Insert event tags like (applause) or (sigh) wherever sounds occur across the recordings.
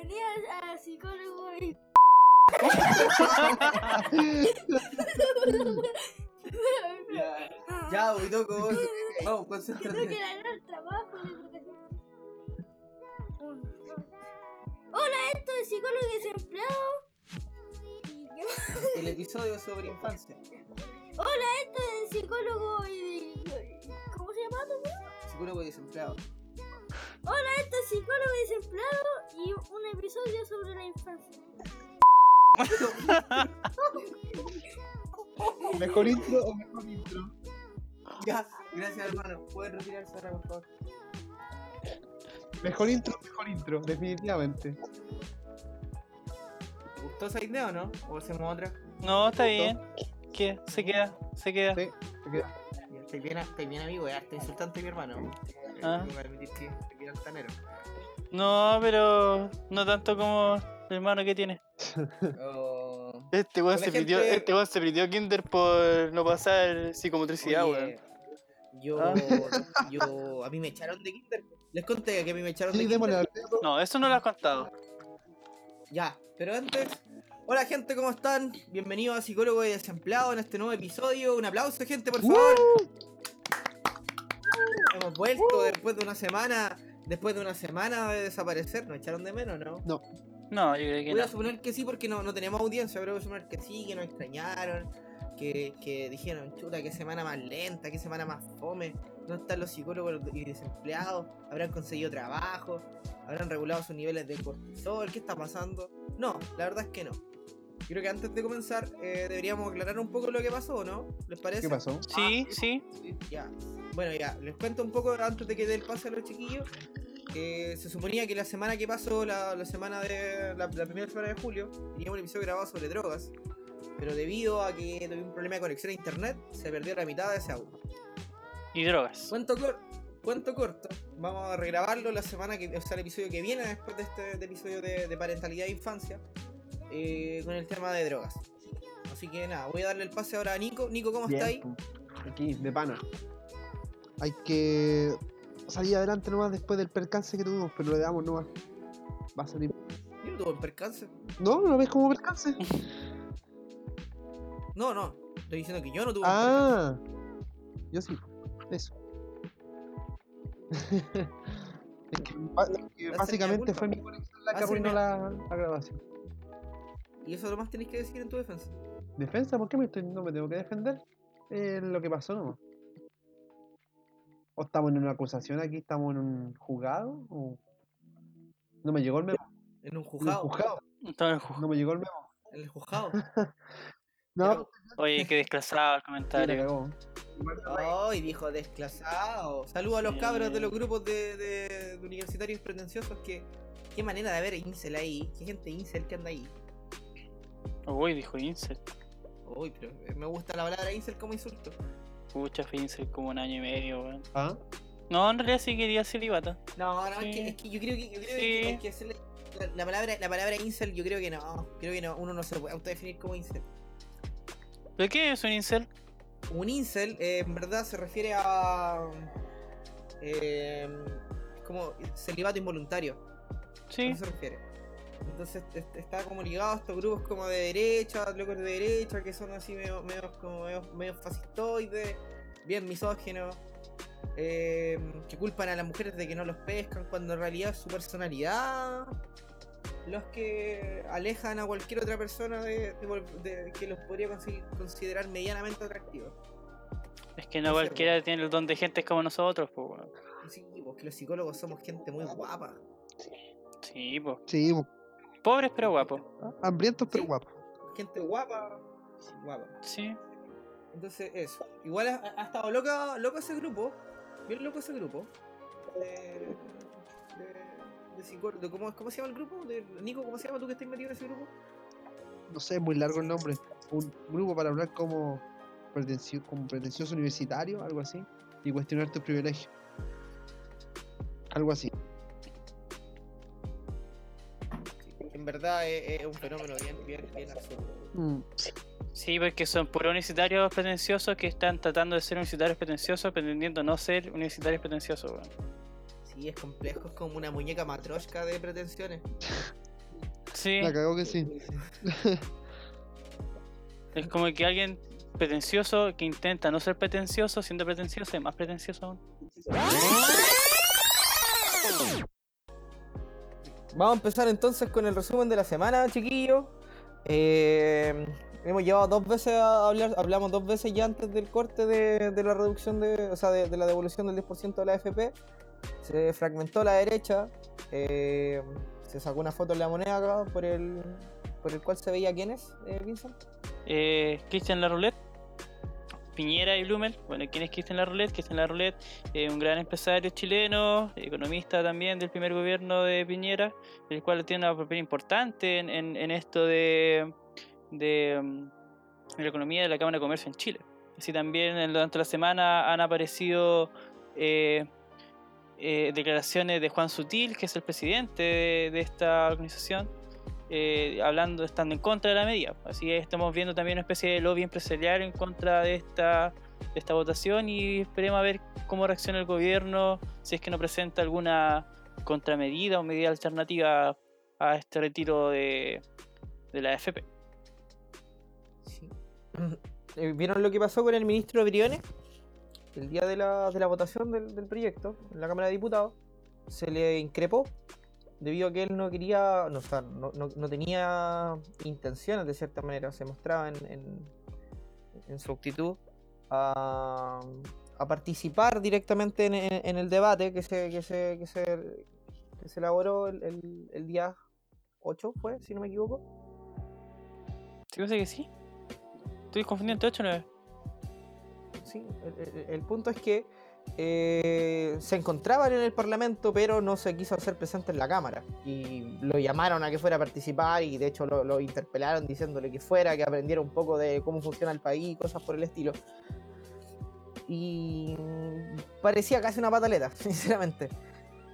Bienvenida a psicólogo y... (laughs) Ya, voy toco. Vamos, concéntrate. que era el trabajo. Hola, esto es psicólogo y desempleado. El episodio sobre infancia. Hola, esto es psicólogo y... ¿Cómo se llama tu Psicólogo y desempleado. Hola, esto es psicólogo y desempleado y un episodio sobre la infancia. (laughs) ¿Mejor intro o mejor intro? Ya, gracias hermano. Pueden retirarse ahora, por favor. Mejor intro o mejor intro, definitivamente. ¿Te gustó esa idea o no? ¿O hacemos otra? No, está bien. ¿Qué? Se queda, se queda. Sí, se queda. Estoy bien, estoy bien amigo, ya. Estoy insultante mi hermano. Ah. No voy a admitir que estoy bien altanero. No, pero no tanto como el hermano que tiene. Oh. Este weón se pidió, gente. este weón se pidió Kinder por no pasar psicomotricidad, weón. Yo, Ah. yo, a mí me echaron de kinder. Les conté que a mí me echaron Sí, de démosle kinder. No, eso no lo has contado. Ya, pero antes, hola gente, ¿cómo están? Bienvenidos a Psicólogo y Desempleado en este nuevo episodio. Un aplauso, gente, por favor. Hemos vuelto después de una semana, después de una semana de desaparecer. ¿Nos echaron de menos, no? No, yo creo que Voy a no. suponer que sí porque no, no teníamos audiencia, pero voy a suponer que sí, que nos extrañaron, que, que dijeron, chuta, qué semana más lenta, qué semana más fome, no están los psicólogos y desempleados, habrán conseguido trabajo, habrán regulado sus niveles de cortisol, ¿qué está pasando? No, la verdad es que no. Creo que antes de comenzar eh, deberíamos aclarar un poco lo que pasó, ¿no? ¿Les parece? ¿Qué pasó? Sí, sí. Ya. Bueno, ya, les cuento un poco antes de que dé el pase a los chiquillos. que se suponía que la semana que pasó, la, la semana de. La, la primera semana de julio, teníamos un episodio grabado sobre drogas. Pero debido a que tuve un problema de conexión a internet, se perdió la mitad de ese audio. Y drogas. Cuento, cor- cuento corto, vamos a regrabarlo la semana que. O sea, el episodio que viene después de este de episodio de, de parentalidad e infancia. Eh, con el tema de drogas. Así que nada, voy a darle el pase ahora a Nico. Nico, ¿cómo está ahí? Bien, Aquí, de pana. Hay que salir adelante nomás después del percance que tuvimos, pero le damos nomás. Va a salir. Yo no tuve percance. ¿No? ¿No lo ves como percance? (laughs) No, no. Estoy diciendo que yo no tuve un percance. Ah, yo sí. Eso. (laughs) es que, que básicamente fue mi conexión la que Esa es arruinó la grabación. Y eso lo más tenéis que decir en tu defensa. ¿Defensa? ¿Por qué me estoy, no me tengo que defender? Eh, lo que pasó nomás. ¿O estamos en una acusación aquí? ¿Estamos en un juzgado? ¿O... No me llegó el memo. En un En un juzgado. juzgado. Estaba en el ju- No me llegó el memo. En el juzgado. (laughs) No, Oye, qué desclasado el comentario. Ay, dijo desclasado. Saludos a los Sí. cabros de los grupos de, de- de universitarios pretenciosos que. Qué manera de haber incel ahí. Qué gente incel que anda ahí. Uy, dijo Incel. Uy, pero me gusta la palabra incel como insulto. Pucha, fue Incel como un año y medio, weón. ¿Ah? No, en realidad sí quería celibato. No, no, es, que, es que yo creo que, yo creo Sí. que hay que hacerle. La, la palabra, la palabra incel, yo creo que no. Creo que no. Uno no se puede autodefinir como incel. ¿Pero qué es un Incel? Un incel, eh, en verdad, se refiere a. Eh, como celibato involuntario. ¿A Sí. eso se refiere? Entonces est- está como ligado a estos grupos como de derecha, locos de derecha, que son así medio, medio, como medio, medio fascistoides, bien misóginos, eh, que culpan a las mujeres de que no los pescan, cuando en realidad es su personalidad los que alejan a cualquier otra persona de, de vol- de- que los podría consi- considerar medianamente atractivos. Es que no cualquiera tiene el don de gente como nosotros, pues, Sí, porque los psicólogos somos gente muy guapa. Sí, pues. Sí, bo- Pobres pero guapos. hambrientos pero Sí. guapos. Gente guapa, guapa. Sí. Entonces, eso. Igual ha, ha estado loca, loco ese grupo. Bien loco ese grupo. De. de, de de- ¿cómo, ¿Cómo se llama el grupo? De, Nico, ¿cómo se llama tú que estás metido en ese grupo? No sé, es muy largo el nombre. Un grupo para hablar como, pretencio, como pretencioso universitario, algo así. Y cuestionar tus privilegios. Algo así. Verdad es, es un fenómeno bien, bien, bien absurdo. Mm, Sí, porque son puros universitarios pretenciosos que están tratando de ser universitarios pretenciosos, pretendiendo no ser universitarios pretenciosos, weón. Sí, es complejo, es como una muñeca matroshka de pretensiones. Sí, La cagó que sí. es como que alguien pretencioso que intenta no ser pretencioso, siendo pretencioso es más pretencioso aún. Vamos a empezar entonces con el resumen de la semana, chiquillos. Eh, hemos llevado dos veces a hablar, hablamos dos veces ya antes del corte de, la reducción de, o sea, de, la devolución del 10% de la AFP. Se fragmentó la derecha, eh, se sacó una foto en la moneda acá por el, por el cual se veía quién es, eh, Vincent. Eh, Cristian Larroulet, Piñera y Blumel. Bueno, ¿quién es Cristian Larroulet? Cristian Larroulet es un gran empresario chileno, economista también del primer gobierno de Piñera, el cual tiene una papel importante en, esto de, mm, la economía de la Cámara de Comercio en Chile. Así también durante la semana han aparecido eh, eh, declaraciones de Juan Sutil, que es el presidente de, de esta organización, eh, hablando, estando en contra de la medida. Así que estamos viendo también una especie de lobby empresarial en contra de esta, de esta votación y esperemos a ver cómo reacciona el gobierno, si es que no presenta alguna contramedida o medida alternativa a este retiro de, de la AFP. Sí. (clears throat) Eh, ¿Vieron lo que pasó con el ministro Briones? El día de la, de la votación del, del proyecto en la Cámara de Diputados se le increpó debido a que él no quería, no, o sea, no, no- no tenía intenciones de cierta manera, se mostraba en, en- en su actitud a, a participar directamente en, en- el debate que se, que se, que se, que se elaboró el, el- el día 8, fue, si no me equivoco. ¿Sí parece que sí? Estoy confundido entre 8 o 9. Sí, el- el punto es que eh, se encontraban en el Parlamento, pero no se quiso hacer presente en la Cámara. Y lo llamaron a que fuera a participar y de hecho lo, lo interpelaron diciéndole que fuera, que aprendiera un poco de cómo funciona el país, cosas por el estilo. Y parecía casi una pataleta, (laughs) sinceramente.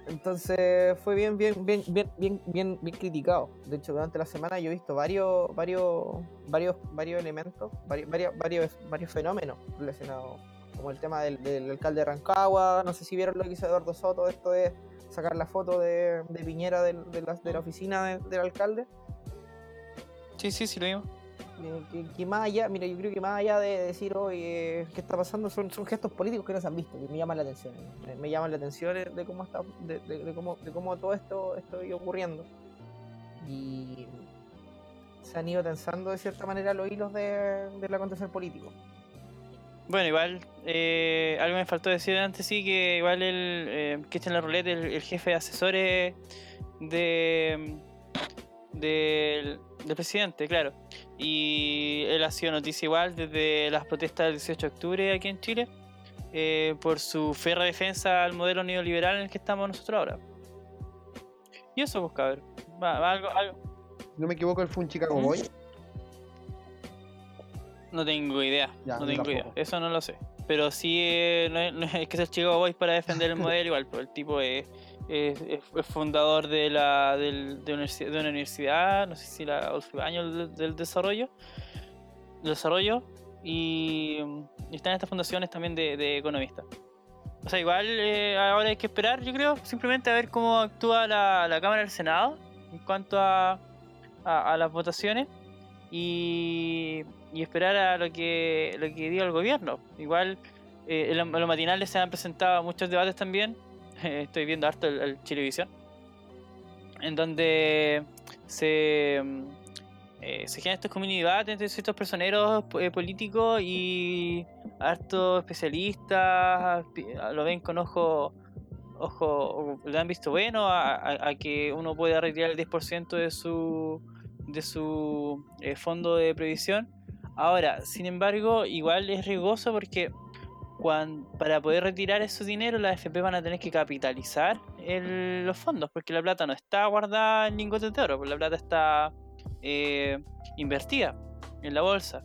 Entonces fue bien, bien, bien, bien, bien, bien, bien criticado. De hecho, durante la semana yo he visto varios, varios, varios, varios elementos, varios, varios, varios fenómenos relacionados, como el tema del, del alcalde de Rancagua. No sé si vieron lo que hizo Eduardo Soto, esto de sacar la foto de, de Piñera del- de, la, de la oficina de- del alcalde. Sí, sí, sí lo vimos. Eh, que, que más allá, mira, yo creo que más allá de decir, oye, ¿qué está pasando? Son, son gestos políticos que no se han visto, que me llaman la atención. Me, me llaman la atención de de cómo está, de, de- de cómo, de cómo todo esto está ocurriendo. Y se han ido tensando de cierta manera los hilos de, del acontecer político. Bueno, igual, eh, algo me faltó decir antes, sí, que igual el eh, Cristian Larroulet, el, el jefe de asesores de, del, del presidente, claro. Y él ha sido noticia igual desde las protestas del 18 de octubre aquí en Chile, eh, por su férrea defensa al modelo neoliberal en el que estamos nosotros ahora. Y eso, pues, cabrón. Va- va algo, algo, no me equivoco, él fue un Chicago ¿Mm? Boy. No tengo idea, Ya, no tengo idea, eso no lo sé. Pero sí, eh, no, es- no es que ser Chicago Boys para defender el modelo igual, pero el tipo es, es- es- fundador de, la, del- de, universi- de una universidad, no sé si la Ibáñez del, del desarrollo, del desarrollo y, y está en estas fundaciones también de, de economistas. O sea, igual eh, ahora hay que esperar, yo creo, simplemente a ver cómo actúa la, la Cámara del Senado en cuanto a, a, a las votaciones y, y esperar a lo que, lo que diga el gobierno. Igual eh, en, lo- en los matinales se han presentado muchos debates también. (laughs) estoy viendo harto el, el Chilevisión. En donde se, eh, se generan estos community debates entre ciertos personeros eh, políticos y hartos especialistas lo ven con ojo ojo le han visto bueno a, a- a que uno pueda retirar el 10% de su de su eh, fondo de previsión ahora sin embargo igual es riesgoso porque para poder retirar ese dinero las FP van a tener que capitalizar los fondos porque la plata no está guardada en lingotes de oro la plata está eh, invertida en la bolsa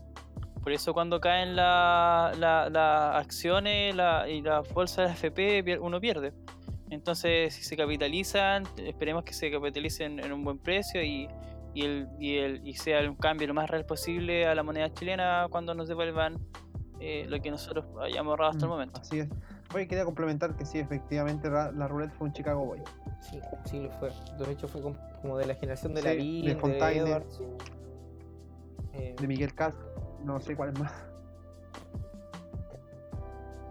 por eso cuando caen la- la- las acciones y las bolsas de la FP uno pierde. Entonces si se capitalizan, esperemos que se capitalicen en un buen precio y, y, el, y, el, y sea un cambio lo más real posible a la moneda chilena cuando nos devuelvan eh, lo que nosotros hayamos ahorrado hasta el Mm, momento. Así es. Oye, quería complementar que sí, efectivamente la roulette fue un Chicago Boy. Sí, sí lo fue. De hecho fue com- como de la generación de Sí, la de Lavín, de, Fontaine. Edwards. Eh, De Miguel Cast, no sé cuál es más.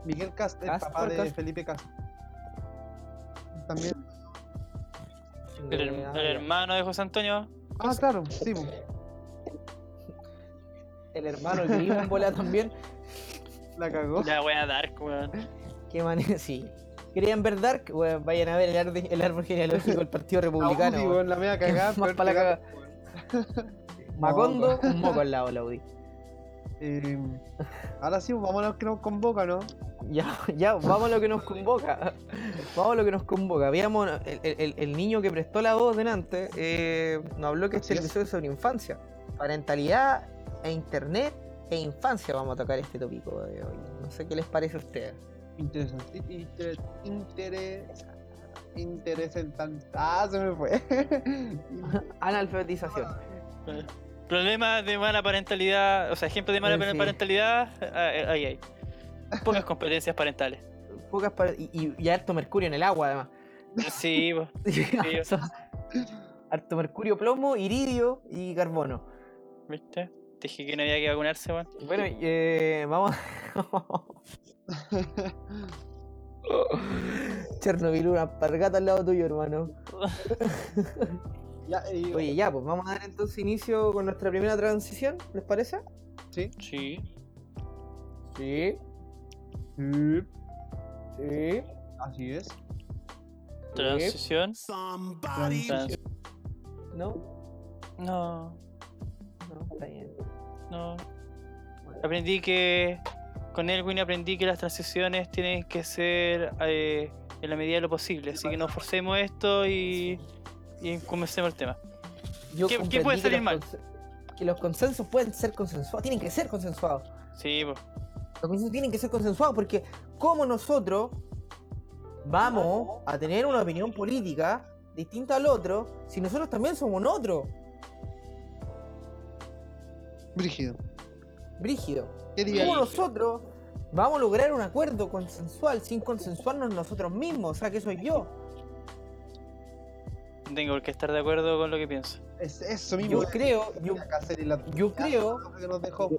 Miguel Cast, el papá ¿cuál de Cast? Felipe Cast. También. El, hermano de José Antonio. Ah, claro, sí. po. El hermano que iba en bola también. La cagó. La wea Dark, weón. Qué manera, sí. ¿Querían ver Dark? Bueno, vayan a ver el, arde- el árbol genealógico del Partido (laughs) Republicano. Audi, weón. weón, la media cagada. (laughs) Más peor pa' la cagada. weón. Macondo, Moco. un moco al lado, la Audi. Eh, ahora sí, vámonos que nos convoca, ¿no? (laughs) Ya, ya, vamos a lo que nos convoca. (laughs) Vamos a lo que nos convoca. Veamos, el, el- el niño que prestó la voz delante eh, nos habló que este es. episodio es sobre infancia. Parentalidad e internet e infancia vamos a tocar este tópico de hoy. No sé qué les parece a ustedes. Interesante. Inter, en tan. Ah, se me fue. (laughs) Analfabetización. Problemas de mala parentalidad, o sea, ejemplos de mala sí. parentalidad, eh, ahí hay. Pocas competencias parentales. (laughs) Pocas pa- y, y- y harto mercurio en el agua, además. (laughs) Sí. Eso. (laughs) harto mercurio, plomo, iridio y carbono. ¿viste? Te dije que no había que vacunarse, weón. Bueno, eh, vamos. Chernobyl, una pargata al lado tuyo, hermano. Ya, eh, Oye, ya, pues vamos a dar entonces inicio con nuestra primera transición, ¿les parece? Sí. Sí. Sí, Sí, sí. Así es. Transición. Trans- ¿No? No, No, está bien. no. Aprendí que. Con Elwin aprendí que las transiciones tienen que ser eh, en la medida de lo posible. Así que no forcemos esto y. Y comencemos el tema. Yo ¿Qué- qué puede salir mal? Que los consensos pueden ser consensuados, tienen que ser consensuados. Sí, pues. Los consensos tienen que ser consensuados porque como nosotros vamos a tener una opinión política distinta al otro si nosotros también somos un otro? Brígido. Brígido. ¿Cómo nosotros vamos a lograr un acuerdo consensual sin consensuarnos nosotros mismos? O sea, que soy yo. Tengo que estar de acuerdo con lo que pienso. Es eso mismo. Yo creo, yo, la- creo que nos dejó.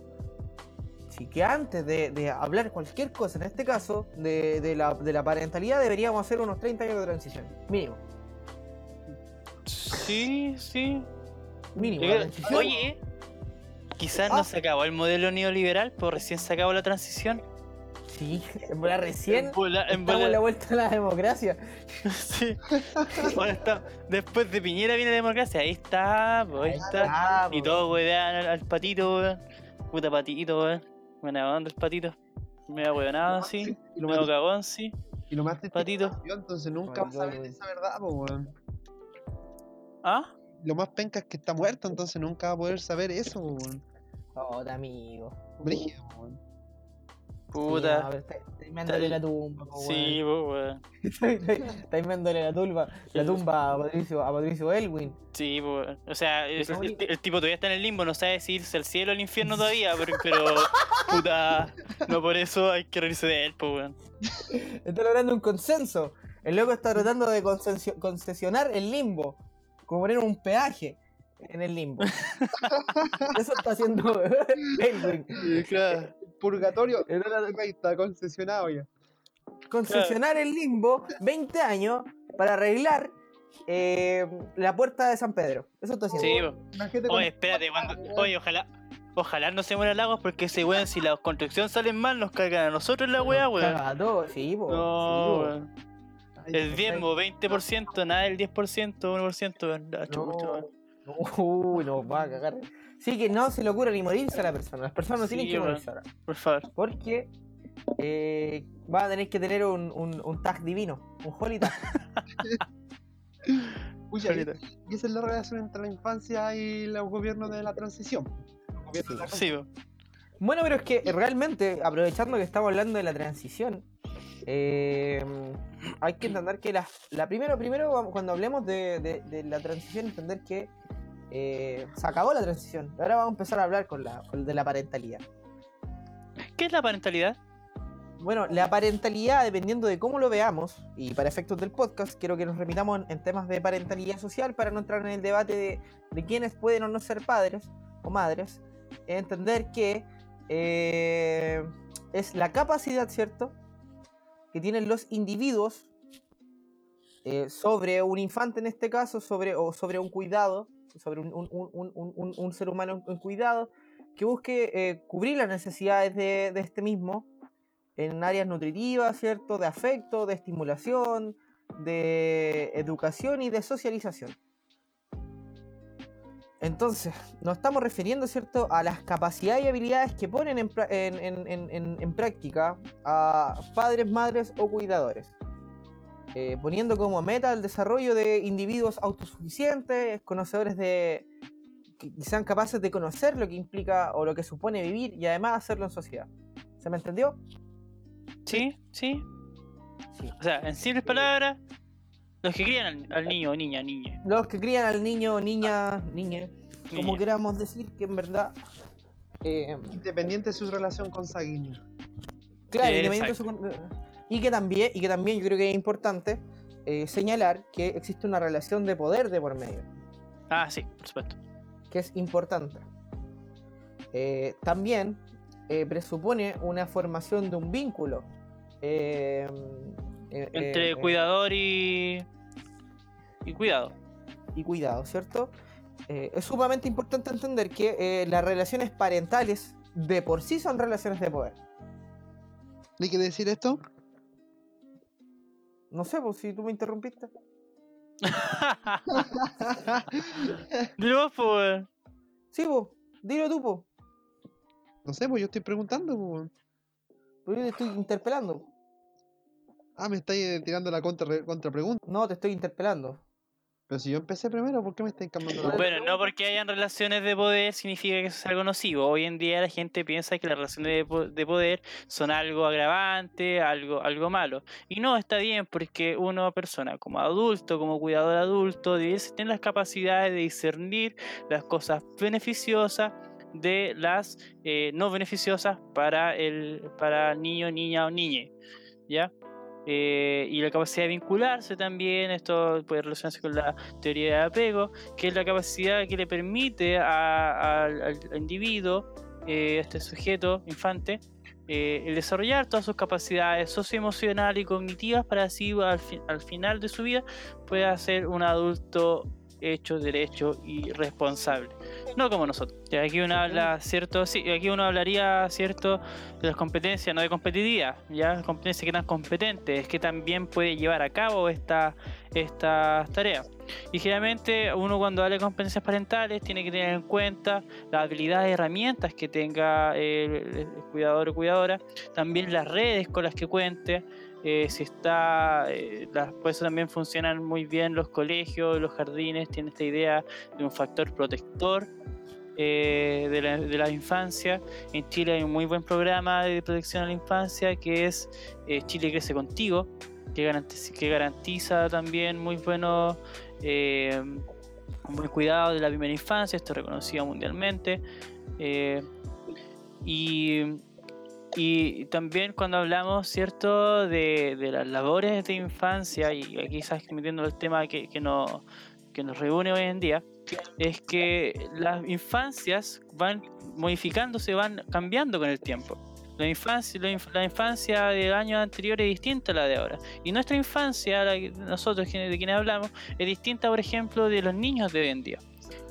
sí, que antes de, de hablar cualquier cosa, en este caso, de, de la, de la parentalidad, deberíamos hacer unos 30 años de transición. Mínimo. Sí, sí. Mínimo. Yo. Oye, quizás Ah. no se acabó el modelo neoliberal, pues recién se acabó la transición. Sí, en bola recién. En bola- en bola- la vuelta a la democracia. (laughs) Sí. Ahora está. Después de Piñera viene la democracia. Ahí está, pues, ahí está. Ah, Y po. todos wean al, al patito, weón. Puta patito, weón. Buena onda el patito. Me da weonado así. Y lo cagón, sí. y lo más triste Patito. es que nació, entonces nunca vas a saber Patito, esa verdad, po, weón. ¿Ah? Lo más penca es que está muerto, entonces nunca va a poder saber eso, weón. Oh, amigo. Brígido, weón. Sí, Puta. pero (laughs) está- está inventándole la tumba, po, Sí, pues, weón. Está- está- inventándole la tumba, la tumba a Patricio, a Patricio Elwin. Sí, weón. O sea, el, tipo todavía está en el limbo, no sabe si irse al cielo o al infierno (laughs) todavía, pero, pero puta, no por eso hay que reírse de él, pues, weón. (laughs) Está logrando un consenso. El loco está tratando de concesio- concesionar el limbo. Como poner un peaje en el limbo. Eso está haciendo Elwin. Claro. Purgatorio. (laughs) Ahí está concesionado ya. Concesionar el limbo 20 años para arreglar eh, la puerta de San Pedro. Eso está haciendo. Sí, Oye, espérate, cuando, oye, ojalá, ojalá no se muera Lagos porque ese weón, si la construcción salen mal, nos cargan a nosotros la weá, weón. a todos, sí, po, No, sí, weón. Ay, El diezmo, 20%, nada del 10%, 1%, weón. Ah, No, no, (laughs) uy, nos va a cagar. Sí, que no se le ocurra ni morirse a la persona. Las personas no Sí, tienen que morirse ahora. Por favor. Porque eh, va a tener que tener un, un, un tag divino, un holy tag. (laughs) Solita. y esa es la relación entre la infancia y los gobiernos de la transición. Los gobiernos de la Sí, weón. Bueno, pero es que realmente, aprovechando que estamos hablando de la transición, eh, hay que entender que la, la primero, primero, cuando hablemos de, de- de la transición, entender que eh, se acabó la transición. Ahora vamos a empezar a hablar con la, con de la parentalidad. ¿Qué es la parentalidad? bueno, la parentalidad, dependiendo de cómo lo veamos, y para efectos del podcast, quiero que nos remitamos en, en temas de parentalidad social para no entrar en el debate de, de quiénes pueden o no ser padres o madres, entender que eh, es la capacidad, ¿cierto?, que tienen los individuos eh, sobre un infante en este caso, sobre, o sobre un cuidado, sobre un, un- un- un- ser humano en cuidado, que busque eh, cubrir las necesidades de, de este mismo en áreas nutritivas, ¿cierto? De afecto, de estimulación, de educación y de socialización. Entonces, nos estamos refiriendo, ¿cierto?, a las capacidades y habilidades que ponen en- en- en práctica a padres, madres o cuidadores. Eh, poniendo como meta el desarrollo de individuos autosuficientes, conocedores de. que sean capaces de conocer lo que implica o lo que supone vivir y además hacerlo en sociedad. ¿Se me entendió? Sí, sí. Sí. O sea, en simples palabras, los que crían al, al niño o niña, niña. Los que crían al niño, niña, niña, como niña. queramos decir, que en verdad. eh, Independiente de su relación consanguínea. Claro, Eh, independiente de su con- y que también, y que también yo creo que es importante eh, señalar que existe una relación de poder de por medio, Ah, sí, por supuesto. que es importante. Eh, también eh, presupone una formación de un vínculo Entre eh, cuidador y. y cuidado. y cuidado, ¿cierto? Eh, es sumamente importante entender que eh, las relaciones parentales de por sí son relaciones de poder. ¿Le quiere decir esto? No sé, pues si tú me interrumpiste. (laughs) Dilo vos, po, weón. Sí, pues, dilo tú, pues. no sé, pues yo estoy preguntando. pues. Pero yo te estoy interpelando. Ah, me estáis tirando la contra, contrapregunta. No, te estoy interpelando. Pero si yo empecé primero, ¿por qué me estáis cambiando la Bueno, no porque hayan relaciones de poder significa que eso es algo nocivo. Hoy en día la gente piensa que las relaciones de, po- de poder son algo agravante, algo, algo malo. Y no, está bien porque uno, persona como adulto, como cuidador adulto, debe tener las capacidades de discernir las cosas beneficiosas de las eh, no beneficiosas para el para niño, niña o niñe. ¿Ya? Eh, y la capacidad de vincularse también, esto puede relacionarse con la teoría de apego, que es la capacidad que le permite al, individuo, eh, a este sujeto, infante, eh, el desarrollar todas sus capacidades socioemocionales y cognitivas para así al, al final de su vida pueda ser un adulto hecho, derecho y responsable. No como nosotros. Aquí uno habla, ¿cierto? Sí, aquí uno hablaría, ¿cierto? De las competencias, no de competitividad, ¿ya? Competencia que tan competente, es que también puede llevar a cabo esta, estas tareas. Y generalmente uno cuando habla de competencias parentales tiene que tener en cuenta las habilidades y herramientas que tenga el, el cuidador o cuidadora, también las redes con las que cuente, eh, si está, eh, las, por también funcionan muy bien los colegios, los jardines, tienen esta idea de un factor protector eh, de, la, infancia. En Chile hay un muy buen programa de protección a la infancia que es eh, Chile Crece Contigo, que garantiza, también muy buenos buen cuidado de la primera infancia, esto es reconocido mundialmente. y, y también cuando hablamos, ¿cierto?, de, de las labores de infancia, y aquí quizás metiendo el tema que, que, no, que nos reúne hoy en día, es que las infancias van modificándose, van cambiando con el tiempo. La infancia, la, inf- la infancia del año anterior es distinta a la de ahora. Y nuestra infancia, la que nosotros de quienes hablamos, es distinta, por ejemplo, de los niños de hoy en día.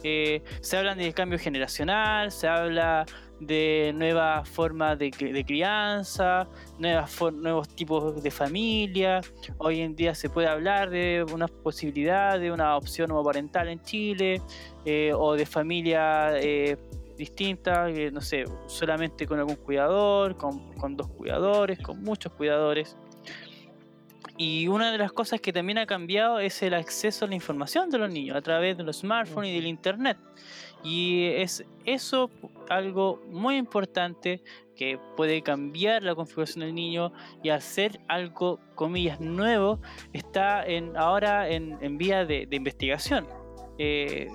Eh, se habla de cambio generacional, se habla de nuevas formas de, cri- de crianza, nuevas nuevos tipos de familia. Hoy en día se puede hablar de una posibilidad de una opción homoparental en Chile eh, o de familia eh, distinta, no sé, solamente con algún cuidador, con, con dos cuidadores, con muchos cuidadores. Y una de las cosas que también ha cambiado es el acceso a la información de los niños a través de los smartphones y del internet. Y es eso algo muy importante que puede cambiar la configuración del niño y hacer algo, comillas, nuevo, está en, ahora en, vía de, investigación. Eh,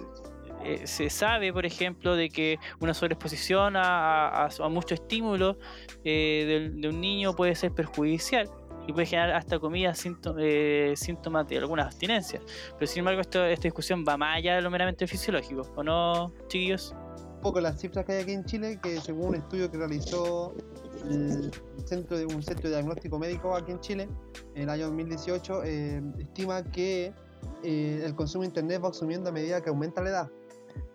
eh, se sabe, por ejemplo, de que una sobreexposición a, a- a mucho estímulo eh, de, un niño puede ser perjudicial y puede generar hasta comillas sínto- eh, síntomas de alguna abstinencia. Pero sin embargo, esto- esta discusión va más allá de lo meramente fisiológico, ¿o no, chiquillos? un poco las cifras que hay aquí en Chile, que según un estudio que realizó el centro de un centro de diagnóstico médico aquí en Chile en el año 2018, eh, estima que eh, el consumo de internet va subiendo a medida que aumenta la edad.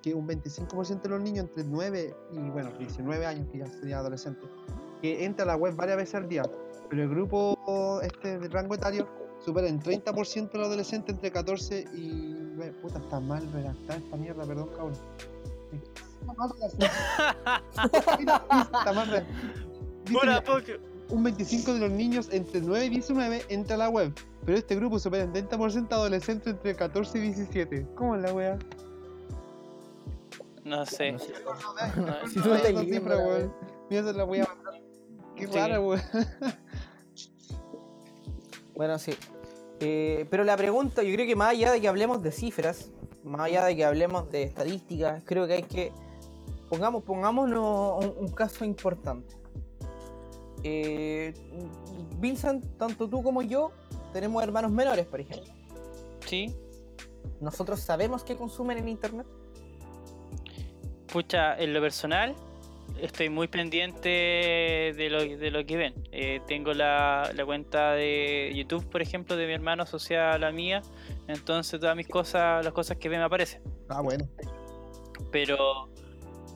Que un 25% de los niños entre 9 y bueno, 19 años, que ya sería adolescente, que entra a la web varias veces al día. Pero el grupo este de rango etario supera en 30% de los adolescentes entre 14 y. Puta, está mal redactada esta mierda, perdón, cabrón. Está mal redactada. Un 25 de los niños entre 9 y 19 entra a la web, pero este grupo supera en 30% de adolescentes entre 14 y 17. ¿Cómo es la wea? No sé. No sé. No, Si No, tú estás cifra, weón. wea. Mira, la voy a. Qué Sí. weón. Bueno, sí. Eh, pero la pregunta, yo creo que más allá de que hablemos de cifras, más allá de que hablemos de estadísticas, creo que hay que. Pongamos, pongámonos un, un caso importante. Eh, Vincent, tanto tú como yo tenemos hermanos menores, por ejemplo. Sí, Nosotros sabemos que consumen en internet. Pucha, en lo personal, estoy muy pendiente de lo, de lo que ven. Eh, tengo la, la cuenta de YouTube, por ejemplo, de mi hermano asociada a la mía. Entonces todas mis cosas, las cosas que ven me aparecen. Ah, bueno. Pero,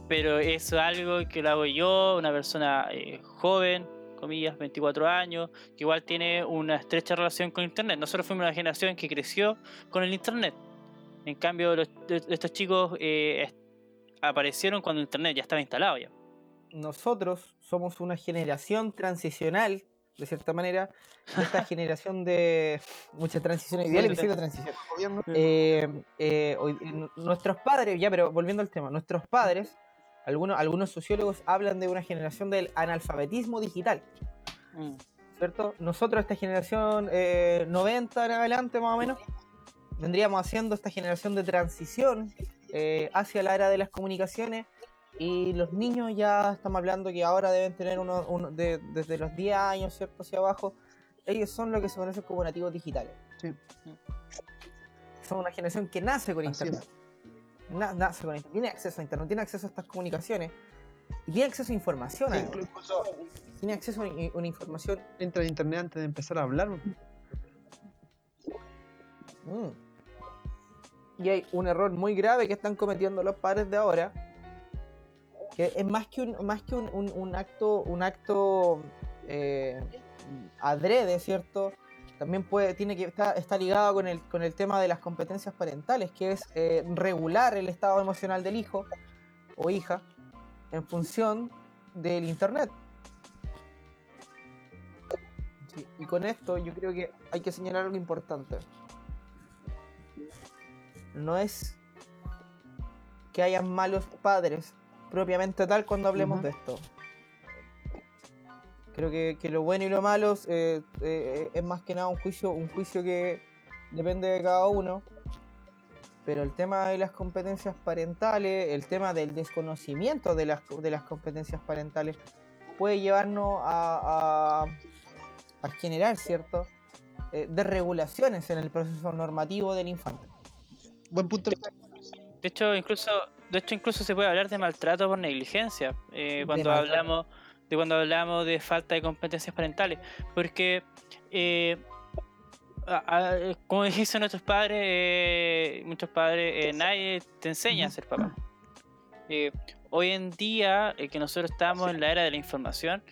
pero es algo que lo hago yo, una persona eh, joven, comillas, 24 años, que igual tiene una estrecha relación con Internet. Nosotros fuimos una generación que creció con el Internet. En cambio, los- estos chicos eh, aparecieron cuando el Internet ya estaba instalado ya. Nosotros somos una generación transicional, de cierta manera, de esta (laughs) generación de muchas transiciones, ideal y de transición. Eh, eh, hoy- nuestros padres, ya, pero volviendo al tema, nuestros padres, algunos, algunos sociólogos hablan de una generación del analfabetismo digital, Mm. ¿cierto? Nosotros, esta generación eh, 90 en adelante, más o menos, vendríamos haciendo esta generación de transición eh, hacia la era de las comunicaciones. Y los niños ya estamos hablando que ahora deben tener uno, uno de- desde los 10 años, ¿cierto? Hacia abajo. Ellos son lo que se conocen como nativos digitales. Sí. Son una generación que nace con Así internet. Na- nace con internet. Tiene acceso a internet, tiene acceso a estas comunicaciones. Y tiene acceso a información. Sí, incluso Tiene acceso a una- información entra a internet antes de empezar a hablar. Mm. Y hay un error muy grave que están cometiendo los padres de ahora. Que es más que un, más que un, un- acto, un acto eh, adrede, ¿cierto? También puede, tiene que está, está ligado con el, con el tema de las competencias parentales, que es eh, regular el estado emocional del hijo o hija en función del internet. Y con esto yo creo que hay que señalar algo importante no es que hayan malos padres propiamente tal cuando hablemos de esto. Creo que, que lo bueno y lo malo eh, eh, es más que nada un juicio, un juicio que depende de cada uno. Pero el tema de las competencias parentales, el tema del desconocimiento de las, de las competencias parentales, puede llevarnos a, a- a generar, ¿cierto? Eh, desregulaciones en el proceso normativo del infante. Buen punto. De hecho, incluso, de hecho, incluso se puede hablar de maltrato por negligencia eh, cuando hablamos de cuando hablamos de falta de competencias parentales, porque eh, a- a- como dicen nuestros padres, eh, muchos padres, eh, nadie te enseña a ser papá. Eh, hoy en día, que nosotros estamos en la era de la información,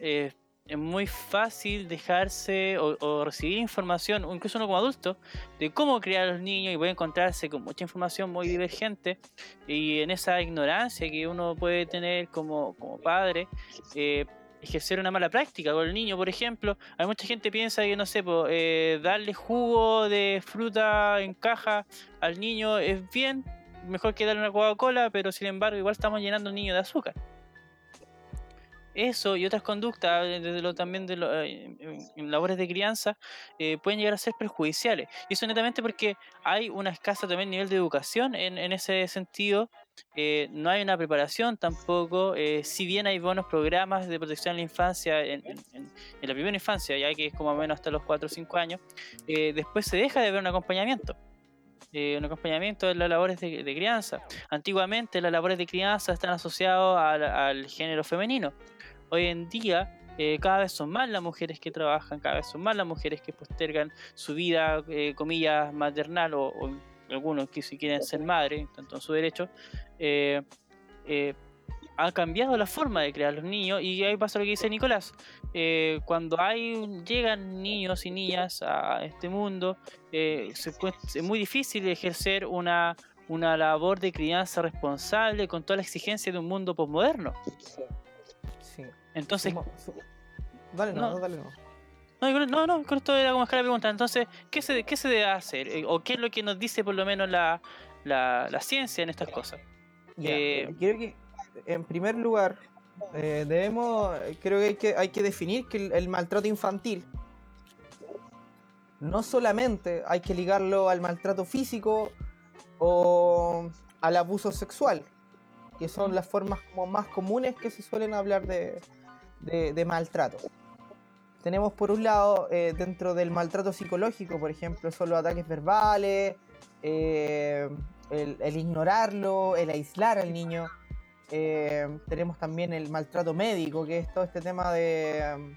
eh, es muy fácil dejarse o, recibir información, incluso uno como adulto, de cómo criar a los niños y puede encontrarse con mucha información muy divergente y en esa ignorancia que uno puede tener como, como padre, eh, ejercer una mala práctica con el niño, por ejemplo. Hay mucha gente que piensa que, no sé, eh, darle jugo de fruta en caja al niño es bien, mejor que darle una Coca-Cola, pero sin embargo igual estamos llenando al niño de azúcar. Eso y otras conductas, eh, desde lo, también de lo, eh, en, labores de crianza, eh, pueden llegar a ser perjudiciales. Y eso netamente porque hay una escasa también nivel de educación en, en ese sentido. no hay una preparación tampoco. si bien hay buenos programas de protección a la infancia en, la primera infancia, ya que es como menos hasta los 4 o 5 años, después se deja de ver un acompañamiento. un acompañamiento en las labores de, de crianza. Antiguamente las labores de crianza están asociadas al género femenino. Hoy en día eh, cada vez son más las mujeres que trabajan, cada vez son más las mujeres que postergan su vida, eh, comillas, maternal o, o algunos que si quieren ser madres, tanto en su derecho. eh, eh, ha cambiado la forma de crear los niños y ahí pasa lo que dice Nicolás. eh, cuando hay llegan niños y niñas a este mundo, eh, es muy difícil ejercer una, una labor de crianza responsable con toda la exigencia de un mundo posmoderno. Entonces, Sumo- su- Dale, no, No. dale, no. no, no, no, con esto era como de pregunta. Entonces, ¿qué se, qué se debe hacer? Eh, ¿O qué es lo que nos dice por lo menos la, la, la ciencia en estas cosas? Ya, Eh, creo que en primer lugar eh, debemos, creo que hay que, hay que definir que el, el maltrato infantil no solamente hay que ligarlo al maltrato físico o al abuso sexual, que son las formas como más comunes que se suelen hablar de, de- maltrato. Tenemos por un lado, eh, dentro del maltrato psicológico, por ejemplo, son los ataques verbales, eh, el, ignorarlo, el aislar al niño. Eh, tenemos también el maltrato médico, que es todo este tema de,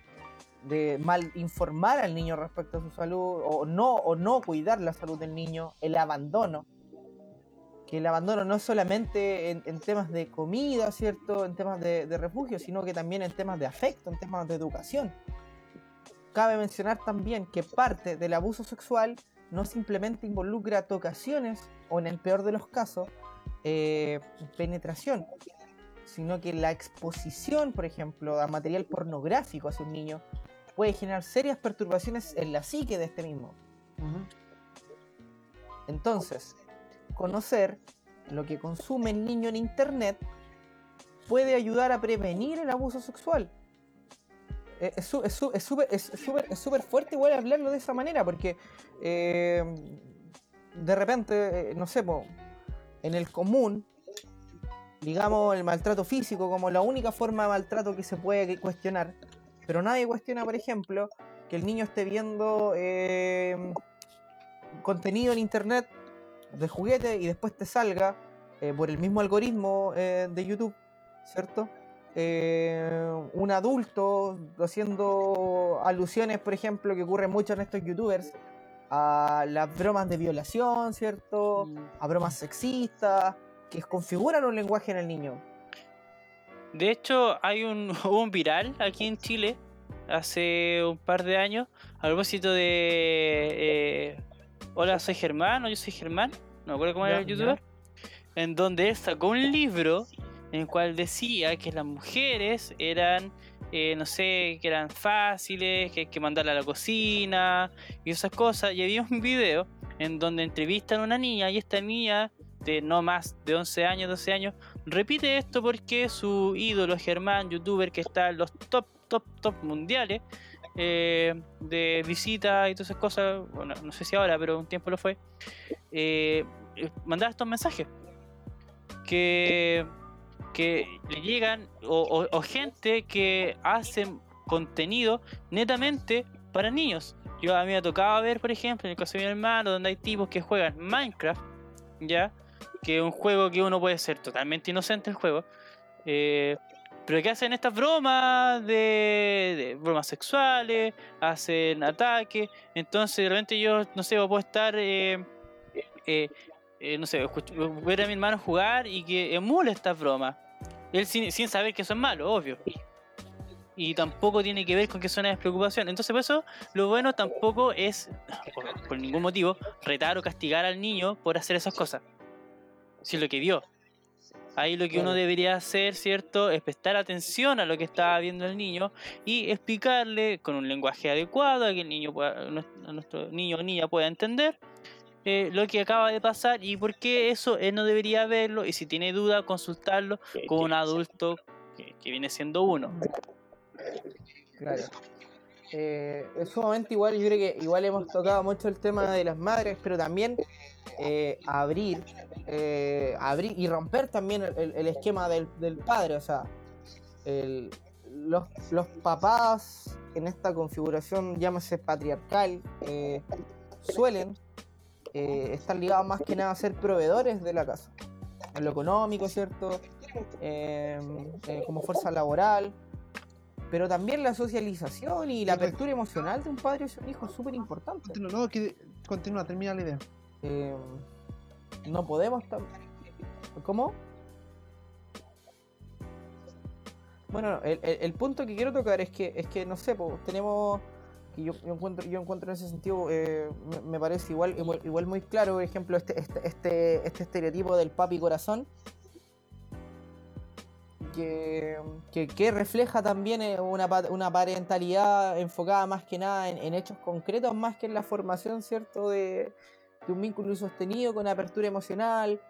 de mal informar al niño respecto a su salud, o no, o no cuidar la salud del niño, el abandono. Que el abandono no es solamente en, en temas de comida, ¿cierto? En temas de, de refugio, sino que también en temas de afecto, en temas de educación. Cabe mencionar también que parte del abuso sexual no simplemente involucra tocaciones o en el peor de los casos, eh, penetración, sino que la exposición, por ejemplo, a material pornográfico hacia un niño puede generar serias perturbaciones en la psique de este mismo. Entonces, conocer lo que consume el niño en internet puede ayudar a prevenir el abuso sexual. Eh, Es súper fuerte igual hablarlo de esa manera, porque eh, de repente, eh, no sé, en el común, digamos el maltrato físico como la única forma de maltrato que se puede cuestionar, pero nadie cuestiona, por ejemplo, que el niño esté viendo contenido en internet de juguete y después te salga eh, por el mismo algoritmo eh, de YouTube, ¿cierto? Eh, un adulto haciendo alusiones, por ejemplo, que ocurren mucho en estos youtubers, a las bromas de violación, ¿cierto? A bromas sexistas, que configuran un lenguaje en el niño. De hecho, hay un, (laughs) un viral aquí en Chile hace un par de años a propósito de Hola, soy Germán o yo soy Germán, no me acuerdo cómo era el youtuber, en donde él sacó un libro en el cual decía que las mujeres eran, eh, no sé, que eran fáciles, que hay que mandarla a la cocina y esas cosas. Y había un video en donde entrevistan a una niña y esta niña de no más de 11 años, 12 años, repite esto porque su ídolo Germán, youtuber que está en los top, top, top mundiales eh, de visita y todas esas cosas, bueno, no sé si ahora, pero un tiempo lo fue, eh, mandaba estos mensajes que, que le llegan o, o- gente que hacen contenido netamente para niños. Yo a mí me ha tocado ver, por ejemplo, en el caso de mi hermano, donde hay tipos que juegan Minecraft, ¿ya? Que es un juego que uno puede ser totalmente inocente el juego. eh, pero que hacen estas bromas de, bromas sexuales, hacen ataques. Entonces, de repente yo, no sé, puedo estar, eh, eh, eh, no sé, ver a mi hermano jugar y que emule estas bromas. Él sin, saber que eso es malo, obvio. Y tampoco tiene que ver con que son una despreocupación. Entonces, por eso, lo bueno tampoco es, por, por ningún motivo, retar o castigar al niño por hacer esas cosas. Si es lo que vio. Ahí lo que uno debería hacer, ¿cierto? Es prestar atención a lo que está viendo el niño y explicarle con un lenguaje adecuado a que el niño pueda, nuestro, nuestro niño o niña pueda entender eh, lo que acaba de pasar y por qué eso él no debería verlo y si tiene duda consultarlo con un adulto que, que viene siendo uno. Claro. Eh, es sumamente igual, yo creo que igual hemos tocado mucho el tema de las madres, pero también eh, abrir, eh, abrir y romper también el, esquema del, del padre, o sea, el- los, los papás en esta configuración, llámese patriarcal, eh, suelen estar ligados más que nada a ser proveedores de la casa, en lo económico, ¿cierto? Como fuerza laboral, pero también la socialización y la apertura emocional de un padre hacia un hijo es súper importante. Continúa, no, que- continúa, termina la idea. Eh, no podemos. ¿Cómo? Bueno, el, el- el punto que quiero tocar es que, es que no sé, po, tenemos. Que yo, yo encuentro, yo encuentro en ese sentido, eh, me, me parece igual, igual, igual muy claro, por ejemplo, este, este, este, este estereotipo del papi corazón. Que, refleja también eh, una, una parentalidad enfocada más que nada en, hechos concretos, más que en la formación, ¿cierto? De, un vínculo sostenido con apertura emocional,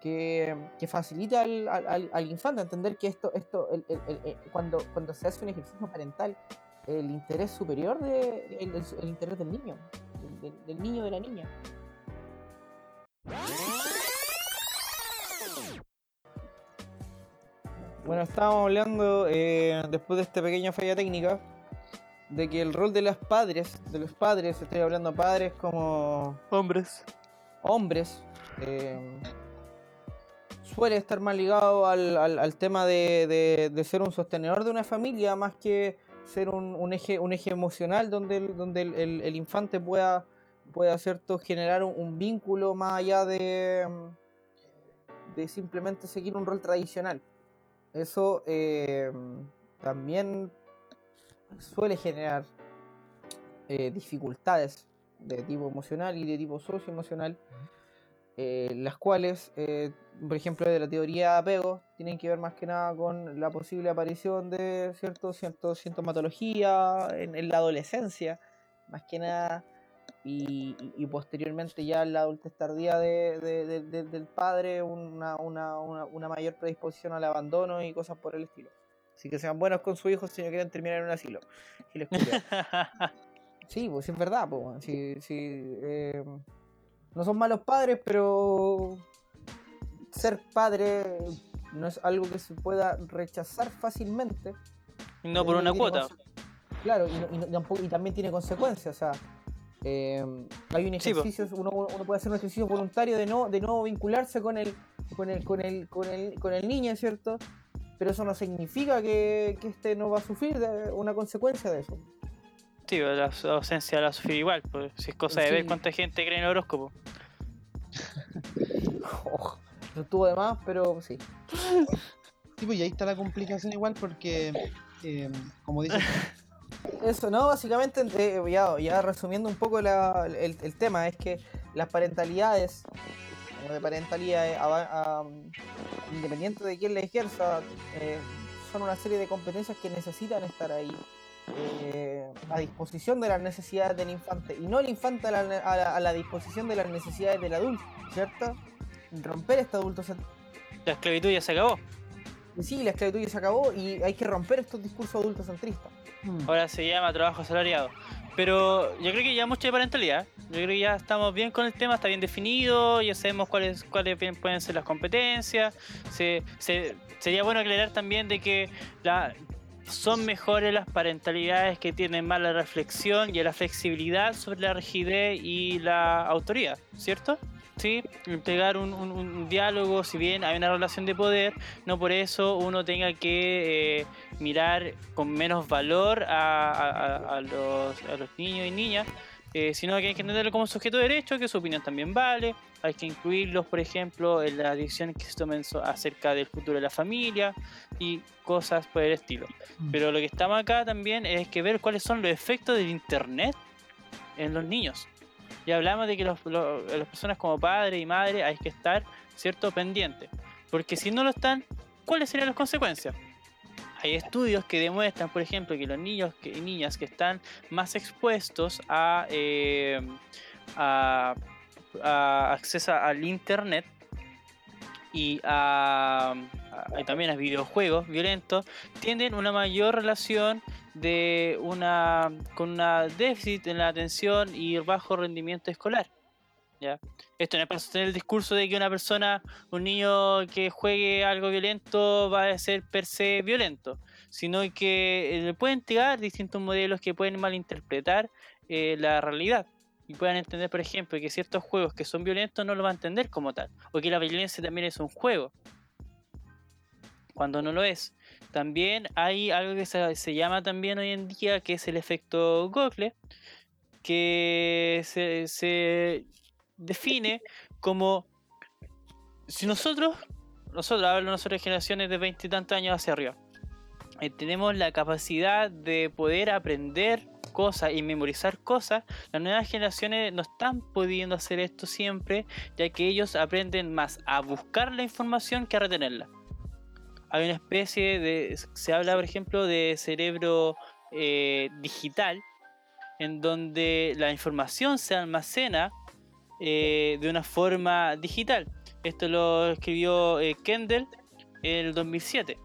que, facilita al, al- infante entender que esto, esto el- cuando, se hace un ejercicio parental, el interés superior de, el, interés del niño, del, del- niño de la niña. Bueno, estábamos hablando eh, después de esta pequeña falla técnica de que el rol de los padres, de los padres, estoy hablando padres como Hombres. hombres, eh, suele estar más ligado al, al- al tema de, de- de ser un sostenedor de una familia más que ser un, un eje, un eje emocional donde el, donde el, el- el infante pueda, pueda cierto, generar un, un vínculo más allá de, de simplemente seguir un rol tradicional. Eso eh, también suele generar eh, dificultades de tipo emocional y de tipo socioemocional, eh, las cuales, eh, por ejemplo, de la teoría de apego, tienen que ver más que nada con la posible aparición de cierto, cierto sintomatología en la adolescencia, más que nada, y, y- y posteriormente ya la adultez tardía de- de- de- de- del padre, una, una, una, una mayor predisposición al abandono y cosas por el estilo. Así que sean buenos con su hijo si no quieren terminar en un asilo. Giles culiaos. (laughs) Sí, pues es verdad, pues. Sí, sí, eh, no son malos padres, pero ser padre no es algo que se pueda rechazar fácilmente. no por Eh, una cuota. Claro, y, no- y no- tampoco- y también tiene consecuencias. O sea, eh, hay un Sí, ejercicio, uno, uno puede hacer un ejercicio voluntario de no, de no vincularse con el, con el, con el, con el, con el niño, ¿cierto? Pero eso no significa que, que este no va a sufrir de una consecuencia de eso. Sí, la la ausencia la sufrir igual. Pues, si es cosa de ver cuánta gente cree en el horóscopo. (laughs) Oh, no estuvo de más, pero sí. Sí, pues, y ahí está la complicación igual porque, eh, como dices, (laughs) Eso, no, básicamente, eh, ya, ya resumiendo un poco la- el, el tema, es que las parentalidades, de parentalidad, independiente de quién la ejerza, eh, son una serie de competencias que necesitan estar ahí eh, a disposición de las necesidades del infante y no el infante a la, a la- a la disposición de las necesidades del adulto, ¿cierto? Romper este adulto La esclavitud ya se acabó. sí, la esclavitud ya se acabó y hay que romper estos discursos adultocentristas. Ahora se llama trabajo asalariado. Pero yo creo que ya mucho de parentalidad. Yo creo que ya estamos bien con el tema, está bien definido, ya sabemos cuáles cuáles pueden ser las competencias. Se, se- sería bueno aclarar también de que son mejores las parentalidades que tienen más la reflexión y la flexibilidad sobre la rigidez y la autoridad, ¿cierto? Sí, entregar un, un- un diálogo, si bien hay una relación de poder, no por eso uno tenga que eh, mirar con menos valor a, a- a- los, a los niños y niñas, eh, sino que hay que entenderlo como sujeto de derecho, que su opinión también vale, hay que incluirlos, por ejemplo, en las decisiones que se tomen acerca del futuro de la familia y cosas por el estilo. Mm. Pero lo que estamos acá también es que ver cuáles son los efectos del Internet en los niños. Y hablamos de que los- las personas como padre y madre hay que estar, ¿cierto?, pendientes. Porque si no lo están, ¿cuáles serían las consecuencias? Hay estudios que demuestran, por ejemplo, que los niños y niñas que están más expuestos a, eh, a, acceso al internet y también a videojuegos violentos, tienen una mayor relación de una con una déficit en la atención y bajo rendimiento escolar. ¿ya? Esto no es para sostener el discurso de que una persona, un niño que juegue algo violento va a ser per se violento, sino que eh, le pueden entregar distintos modelos que pueden malinterpretar eh, la realidad y puedan entender, por ejemplo, que ciertos juegos que son violentos no lo va a entender como tal, o que la violencia también es un juego, cuando no lo es. También hay algo que se, llama también hoy en día, que es el efecto Google, que se, se define como si nosotros, nosotros, hablo nosotros de generaciones de veintitantos años hacia arriba, eh, tenemos la capacidad de poder aprender cosas y memorizar cosas, las nuevas generaciones no están pudiendo hacer esto siempre, ya que ellos aprenden más a buscar la información que a retenerla. Hay una especie de, se habla por ejemplo de cerebro eh, digital, en donde la información se almacena eh, de una forma digital. Esto lo escribió eh, Kendall en el 2007.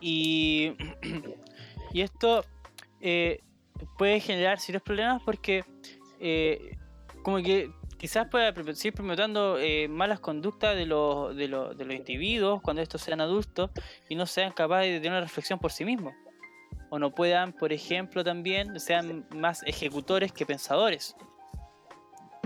Y, (clears throat) y esto puede generar serios problemas porque como que quizás pueda seguir promoviendo eh, malas conductas de los, de, los, de los individuos cuando estos sean adultos y no sean capaces de tener una reflexión por sí mismos. O no puedan, por ejemplo, también sean más ejecutores que pensadores.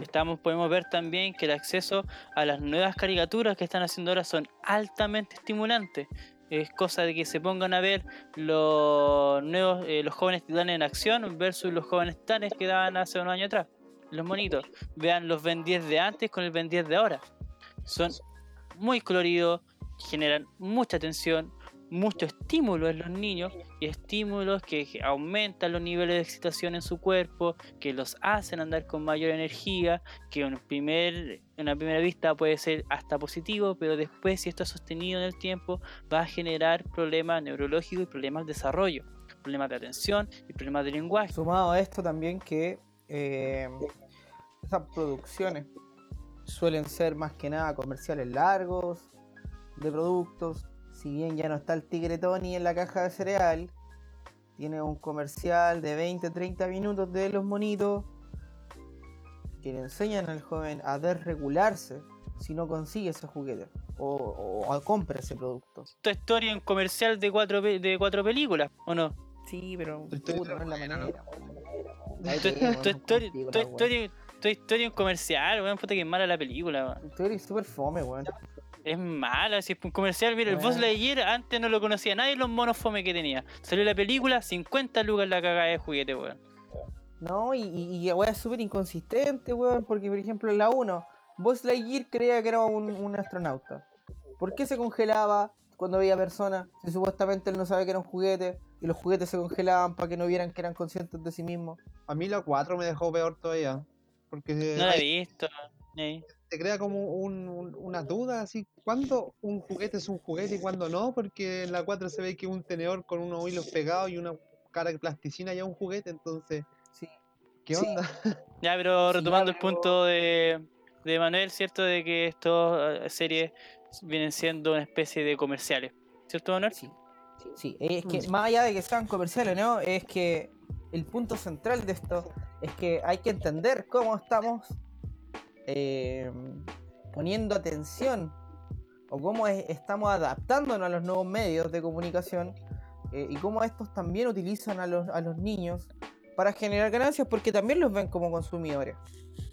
Estamos, podemos ver también que el acceso a las nuevas caricaturas que están haciendo ahora son altamente estimulantes. Es cosa de que se pongan a ver los nuevos, eh, los jóvenes titanes en acción versus los jóvenes titanes que daban hace unos años atrás. Los monitos. Vean los Ben 10 de antes con el Ben 10 de ahora. Son muy coloridos, generan mucha atención, mucho estímulo en los niños y estímulos que que aumentan los niveles de excitación en su cuerpo, que los hacen andar con mayor energía, que en, primer, en una primera vista puede ser hasta positivo, pero después si esto es sostenido en el tiempo va a generar problemas neurológicos y problemas de desarrollo, problemas de atención y problemas de lenguaje. Sumado a esto también que eh, esas producciones suelen ser más que nada comerciales largos de productos. Si bien ya no está el tigre Tony en la caja de cereal, tiene un comercial de 20-30 minutos de los monitos que le enseñan al joven a desregularse si no consigue ese juguete o, o a compra ese producto. Esta historia en comercial de cuatro, de cuatro películas, ¿o no? Sí, pero Tu historia puta, no es la buena, ¿no? Tu, historia, tu, historia, tu historia en comercial, weón, puta que es mala la película, weón. Tu historia es súper fome, weón. Es mala, si es un comercial, mira, el Weón. Lightyear antes no lo conocía nadie los monos fome que tenía. Salió la película, 50 lucas la cagada de juguete, weón. No, y, y, y weá es súper inconsistente, weón, porque por ejemplo en la 1, Buzz Lightyear creía que era un, un astronauta. ¿Por qué se congelaba cuando veía personas? Si supuestamente él no sabe que era un juguete, y los juguetes se congelaban para que no vieran que eran conscientes de sí mismos. A mí la 4 me dejó peor todavía. Porque No la he visto. ni- te crea como un, un- una duda así. ¿Cuándo un juguete es un juguete y cuándo no? Porque en la 4 se ve que un tenedor con unos hilos pegados y una cara de plasticina ya es un juguete. Entonces, Sí. ¿qué Sí. onda? (laughs) Ya, pero Sí, retomando el punto de, de Manuel, ¿cierto? De que estas series vienen siendo una especie de comerciales. ¿Cierto, Manuel? Sí, sí, es que más allá de que sean comerciales, ¿no? Es que el punto central de esto es que hay que entender cómo estamos eh, poniendo atención o cómo es- estamos adaptándonos a los nuevos medios de comunicación eh, y cómo estos también utilizan a los, a los niños para generar ganancias porque también los ven como consumidores.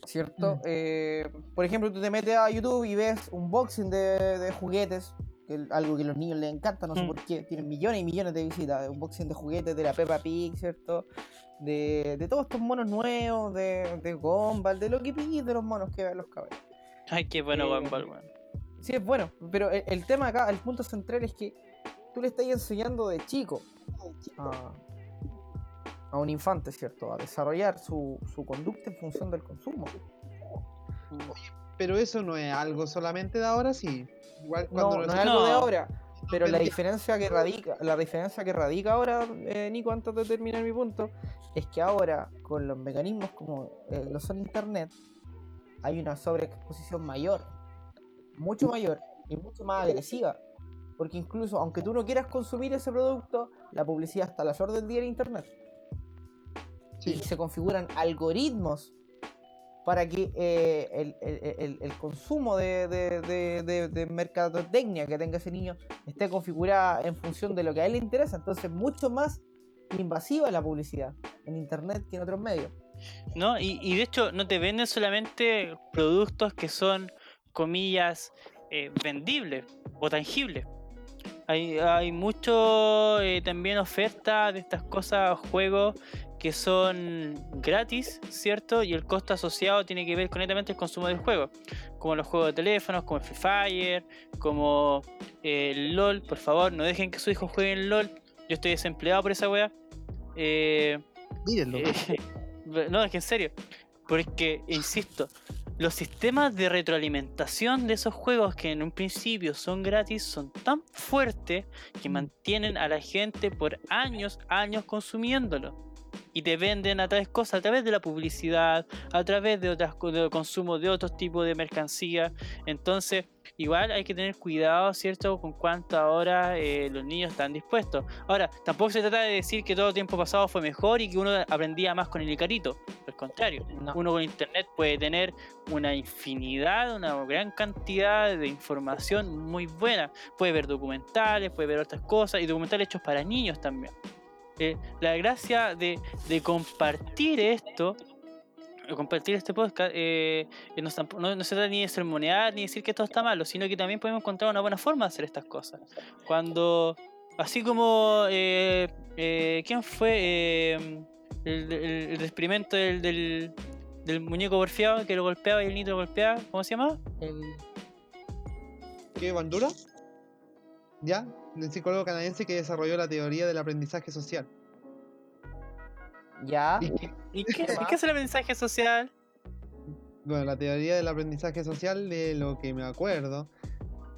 ¿Cierto? Mm. Eh, por ejemplo, tú te metes a YouTube y ves un boxing de, de juguetes, que es algo que a los niños les encanta, no sé Mm. por qué, tienen millones y millones de visitas, un boxing de juguetes de la Peppa Pig, ¿cierto? De, de todos estos monos nuevos, de, de Gumball, de lo que pillís de los monos que ven los cabros. Ay, qué bueno, Eh, Gumball, weón. Sí, es bueno, pero el, el tema acá, el punto central es que tú le estás enseñando de chico a, a un infante, ¿cierto? A desarrollar su, su conducta en función del consumo. Pero eso no es algo solamente de ahora, sí. Igual No, cuando no es algo de ahora, pero la diferencia que radica, la diferencia que radica ahora, eh, Nico, antes de terminar mi punto, es que ahora, con los mecanismos como eh, lo son internet, hay una sobreexposición mayor, mucho mayor y mucho más agresiva. Porque incluso, aunque tú no quieras consumir ese producto, la publicidad está a la flor del día en internet. Sí. Y se configuran algoritmos para que eh, el, consumo de, de, de- de- mercadotecnia que tenga ese niño esté configurada en función de lo que a él le interesa. Entonces, mucho más invasiva la publicidad en internet que en otros medios. ¿no? Y, de hecho no te venden solamente productos que son, comillas, eh, vendibles o tangibles. Hay, hay mucho eh, también oferta de estas cosas, juegos que son gratis, ¿cierto? Y el costo asociado tiene que ver con netamente el consumo del juego. Como los juegos de teléfonos, como el Free Fire, como eh, el LOL. Por favor, no dejen que sus hijos jueguen LOL. Yo estoy desempleado por esa wea. Eh, Mírenlo. eh, (laughs) no, es que en serio. Porque, insisto, los sistemas de retroalimentación de esos juegos que en un principio son gratis son tan fuertes que mantienen a la gente por años, años consumiéndolo. Y te venden a través cosas, a través de la publicidad, a través de otras co- de consumo de otros tipos de mercancía. Entonces, igual hay que tener cuidado, ¿cierto? Con cuánto ahora eh, los niños están dispuestos. Ahora, tampoco se trata de decir que todo tiempo pasado fue mejor y que uno aprendía más con el Icarito. Al contrario, No. uno con internet puede tener una infinidad, una gran cantidad de información muy buena. Puede ver documentales, puede ver otras cosas y documentales hechos para niños también. Eh, la gracia de, compartir esto, compartir este podcast, eh, no, no- no se trata ni de sermonear ni decir que todo está malo, sino que también podemos encontrar una buena forma de hacer estas cosas. Cuando, así como, eh, eh, ¿quién fue? El, experimento del, del, muñeco porfiado que lo golpeaba y el nitro golpeaba, ¿cómo se llama? ¿Qué, Bandura? ¿Ya? El psicólogo canadiense que desarrolló la teoría del aprendizaje social. Ya. Y que- ¿Y qué, y qué es el mensaje social? bueno, la teoría del aprendizaje social, de lo que me acuerdo.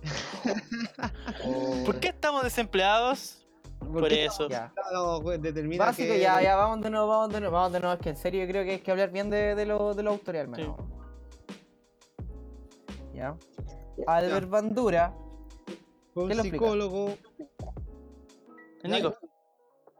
(laughs) ¿Por qué estamos desempleados? Por eso. Ya. no, determina Básico, que ya, ya, vamos de nuevo, vamos de nuevo, vamos de nuevo. Es que en serio yo creo que hay que hablar bien de, de lo, de lo autorial, menos. Ya. Albert Bandura, fue un psicólogo. Nico,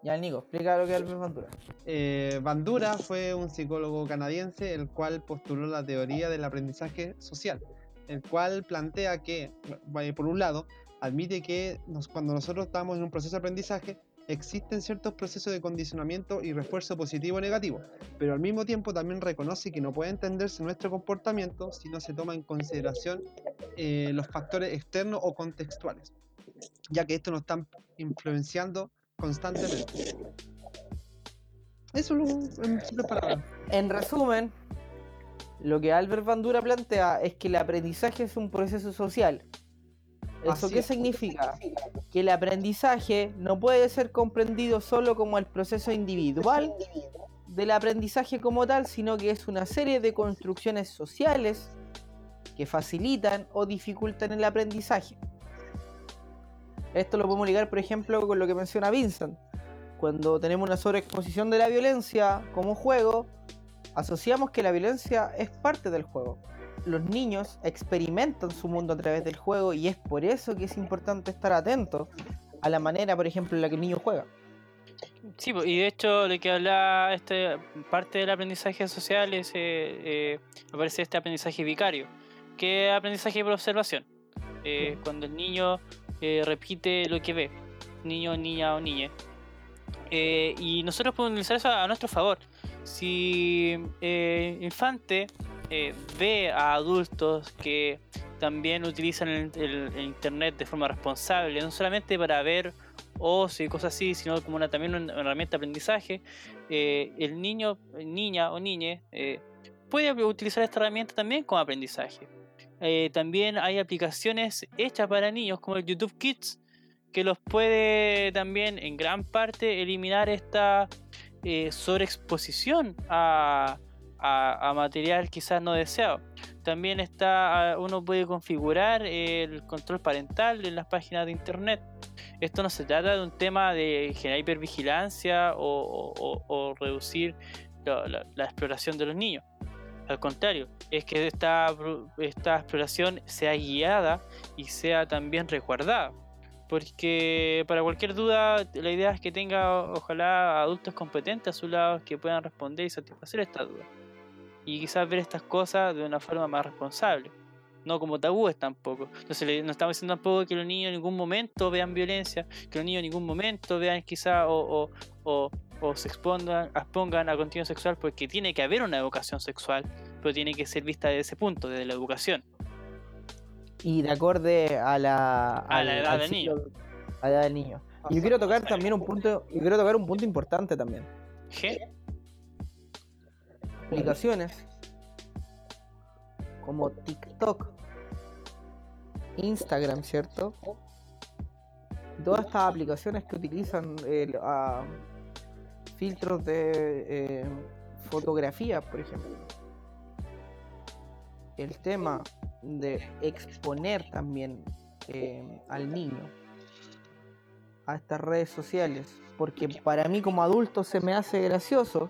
ya el Nico, explica lo que es Albert Bandura. Eh, Bandura fue un psicólogo canadiense el cual postuló la teoría del aprendizaje social, el cual plantea que, vaya, por un lado, admite que nos- cuando nosotros estamos en un proceso de aprendizaje, existen ciertos procesos de condicionamiento y refuerzo positivo o negativo, pero al mismo tiempo también reconoce que no puede entenderse nuestro comportamiento si no se toma en consideración eh, los factores externos o contextuales, ya que estos nos están influenciando constantemente. Eso lo, en resumen, lo que Albert Bandura plantea es que el aprendizaje es un proceso social. ¿Eso qué significa? Que el aprendizaje no puede ser comprendido solo como el proceso individual del aprendizaje como tal, sino que es una serie de construcciones sociales que facilitan o dificultan el aprendizaje. Esto lo podemos ligar, por ejemplo, con lo que menciona Vincent. Cuando tenemos una sobreexposición de la violencia como juego, asociamos que la violencia es parte del juego. Los niños experimentan su mundo a través del juego y es por eso que es importante estar atento a la manera, por ejemplo, en la que el niño juega. Sí, y de hecho de que habla este, parte del aprendizaje social es, eh, eh, me parece este aprendizaje vicario, que es aprendizaje por observación. Eh, cuando el niño eh, repite lo que ve, niño, niña o niña. Eh, y nosotros podemos utilizar eso a nuestro favor. Si eh, infante eh, ve a adultos que también utilizan el, el- el internet de forma responsable, no solamente para ver ocio y cosas así, sino como una, también una herramienta de aprendizaje, eh, el niño, niña o niñe eh, puede utilizar esta herramienta también como aprendizaje. Eh, también hay aplicaciones hechas para niños como el YouTube Kids que los puede también en gran parte eliminar esta eh, sobreexposición a, a- material quizás no deseado. También está, uno puede configurar el control parental en las páginas de internet. Esto no se trata de un tema de generar hipervigilancia o, reducir la exploración de los niños. Al contrario, es que esta, esta exploración sea guiada y sea también resguardada. Porque para cualquier duda, la idea es que tenga, ojalá, adultos competentes a su lado que puedan responder y satisfacer esta duda. Y quizás ver estas cosas de una forma más responsable. No como tabúes tampoco. Entonces no estamos diciendo tampoco que los niños en ningún momento vean violencia, que los niños en ningún momento vean quizás o, o, o, o se expongan, expongan a contenido sexual, porque tiene que haber una educación sexual, pero tiene que ser vista desde ese punto, desde la educación. Y de acorde a la, A la edad del A la edad del niño. Y yo quiero tocar también un punto, yo quiero tocar un punto importante también. ¿Qué? Aplicaciones como TikTok, Instagram, ¿cierto? Todas estas aplicaciones que utilizan el, ah, filtros de eh, fotografía, por ejemplo. El tema de exponer también eh, al niño a estas redes sociales, porque para mí como adulto se me hace gracioso,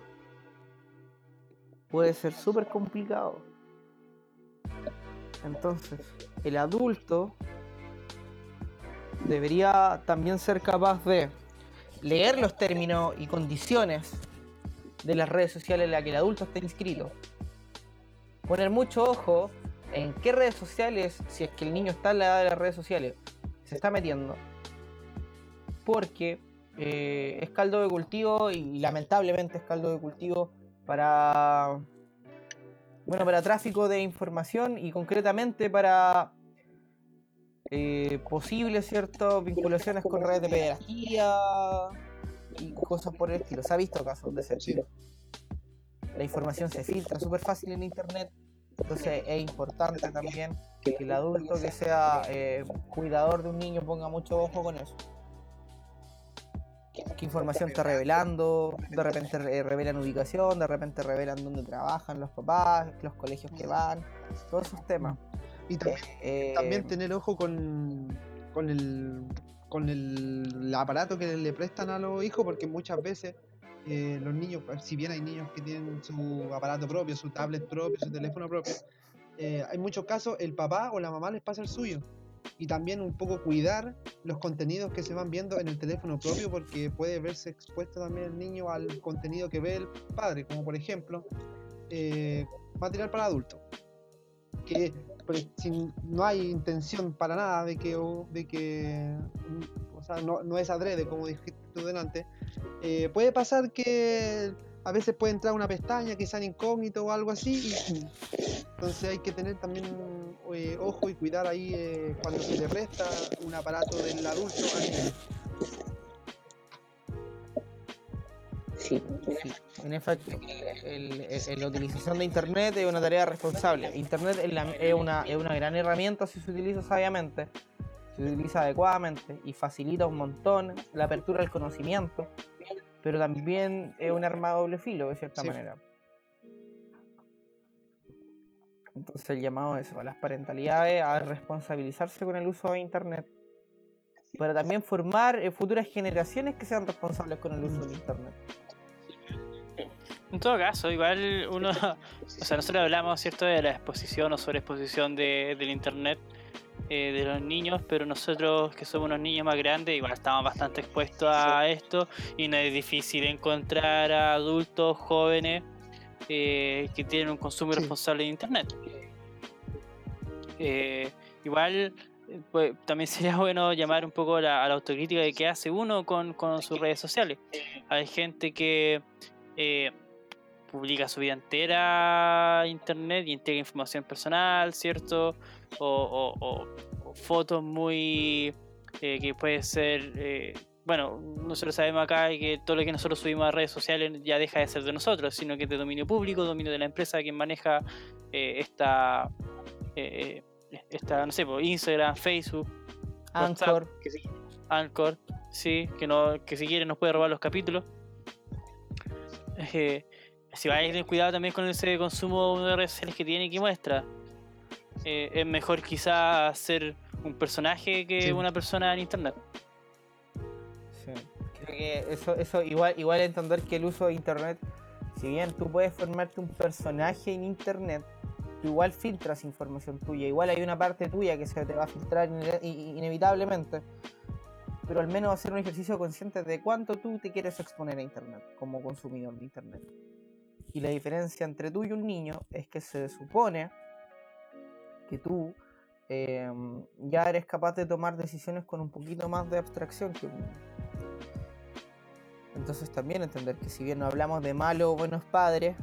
puede ser súper complicado. Entonces, el adulto debería también ser capaz de leer los términos y condiciones de las redes sociales en las que el adulto está inscrito. Poner mucho ojo en qué redes sociales, si es que el niño está en la edad de las redes sociales, se está metiendo. Porque eh, es caldo de cultivo y lamentablemente es caldo de cultivo para bueno para tráfico de información y concretamente para eh, posibles ciertas vinculaciones con redes de pederastía y cosas por el estilo. Se ha visto casos de ese estilo. La información se filtra súper fácil en internet, entonces es importante también que el adulto que sea eh, cuidador de un niño ponga mucho ojo con eso. ¿Qué información está revelando? De repente re- revelan ubicación, de repente revelan dónde trabajan los papás, los colegios que van, todos esos temas. Y también, Eh, también tener ojo con, con el con el, el aparato que le prestan a los hijos, porque muchas veces eh, los niños, pues, si bien hay niños que tienen su aparato propio, su tablet propio, su teléfono propio, eh, hay muchos casos el papá o la mamá les pasa el suyo. Y también un poco cuidar los contenidos que se van viendo en el teléfono propio, porque puede verse expuesto también el niño al contenido que ve el padre, como por ejemplo eh, material para adultos. Que pues, si no hay intención para nada de que, de que o sea, no, no es adrede, como dijiste tú delante, eh, puede pasar que a veces puede entrar una pestaña que sea en incógnito o algo así, y entonces hay que tener también eh, ojo y cuidar ahí eh, cuando se le presta un aparato del adulto. Sí, sí, en efecto. La utilización de Internet es una tarea responsable. Internet es, la- es una, es una gran herramienta si se utiliza sabiamente, se utiliza adecuadamente y facilita un montón la apertura al conocimiento, pero también es un arma de doble filo, de cierta Sí. manera. Entonces el llamado es a las parentalidades a responsabilizarse con el uso de Internet, para también formar eh, futuras generaciones que sean responsables con el uso de Internet. En todo caso, igual uno, o sea, nosotros hablamos, ¿cierto?, de la exposición o sobreexposición de, del internet eh, de los niños, pero nosotros que somos unos niños más grandes, igual estamos bastante expuestos a esto y no es difícil encontrar a adultos jóvenes eh, que tienen un consumo Sí. irresponsable de internet. Eh, igual eh, pues, también (laughs) sería bueno llamar un poco la- a la autocrítica de qué hace uno con, con sus redes sociales. Hay gente que eh, publica su vida entera a internet y entrega información personal, ¿cierto? O, o- o- o fotos muy eh, que puede ser eh, bueno, nosotros sabemos acá que todo lo que nosotros subimos a redes sociales ya deja de ser de nosotros, sino que es de dominio público, dominio de la empresa quien maneja eh, esta, eh, eh, esta, no sé, pues, Instagram, Facebook, WhatsApp, Anchor. que sí, Anchor, sí, que, no, que si quiere nos puede robar los capítulos. Si va a tener cuidado también con ese consumo de redes sociales que tiene y que muestra. Eh, es mejor quizás ser un personaje que Sí. una persona en internet. Sí. Creo que eso, eso igual, igual entender que el uso de internet, si bien tú puedes formarte un personaje en internet, tú igual filtras información tuya, igual hay una parte tuya que se te va a filtrar ine- inevitablemente. pero al menos hacer un ejercicio consciente de cuánto tú te quieres exponer a Internet como consumidor de Internet. Y la diferencia entre tú y un niño es que se supone que tú eh, ya eres capaz de tomar decisiones con un poquito más de abstracción que. Entonces también entender que si bien no hablamos de malos o buenos padres,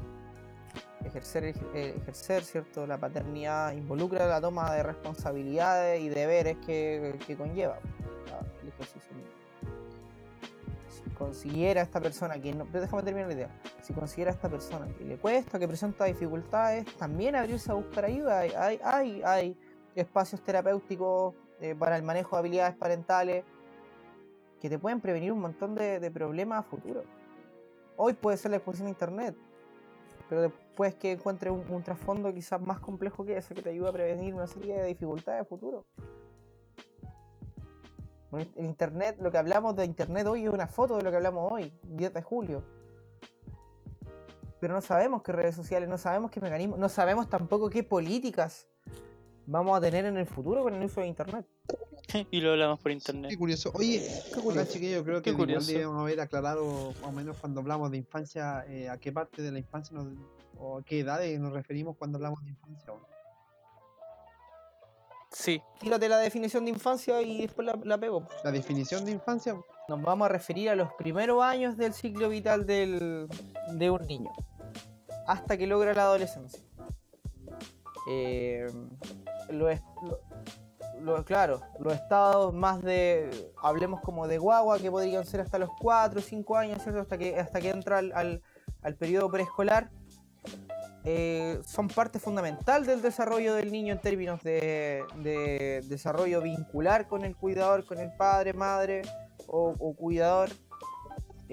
ejercer, eh, ejercer ¿cierto? la paternidad involucra la toma de responsabilidades y deberes que, que conlleva el ejercicio consiguiera esta persona que no. Déjame terminar la idea. Si consiguiera esta persona que le cuesta, que presenta dificultades, también abrirse a buscar ayuda. Hay, hay, hay, hay espacios terapéuticos eh, para el manejo de habilidades parentales que te pueden prevenir un montón de, problemas a futuro. Hoy puede ser la exposición a internet, pero después que encuentres un, trasfondo quizás más complejo que ese que te ayuda a prevenir una serie de dificultades a futuro. El internet, lo que hablamos de internet hoy es una foto de lo que hablamos hoy, 10 de julio. Pero no sabemos qué redes sociales, no sabemos qué mecanismos, no sabemos tampoco qué políticas vamos a tener en el futuro con el uso de internet. (laughs) y lo hablamos por internet. Qué curioso. Oye, Qué curioso. chiquillos, creo que Qué igual debemos haber aclarado más o menos cuando hablamos de infancia, eh, a qué parte de la infancia nos- o a qué edades nos referimos cuando hablamos de infancia. ¿o? Sí, Tírate la definición de infancia y después la, la pego. La definición de infancia, Nos vamos a referir a los primeros años del ciclo vital del, de un niño, hasta que logra la adolescencia. Eh, lo es- lo- lo- claro, los estados más de, hablemos como de guagua, que podrían ser hasta los 4 o 5 años, ¿cierto? Hasta que, hasta que entra al, al, al periodo preescolar, eh, son parte fundamental del desarrollo del niño en términos de, de desarrollo vincular con el cuidador, con el padre, madre o, o cuidador.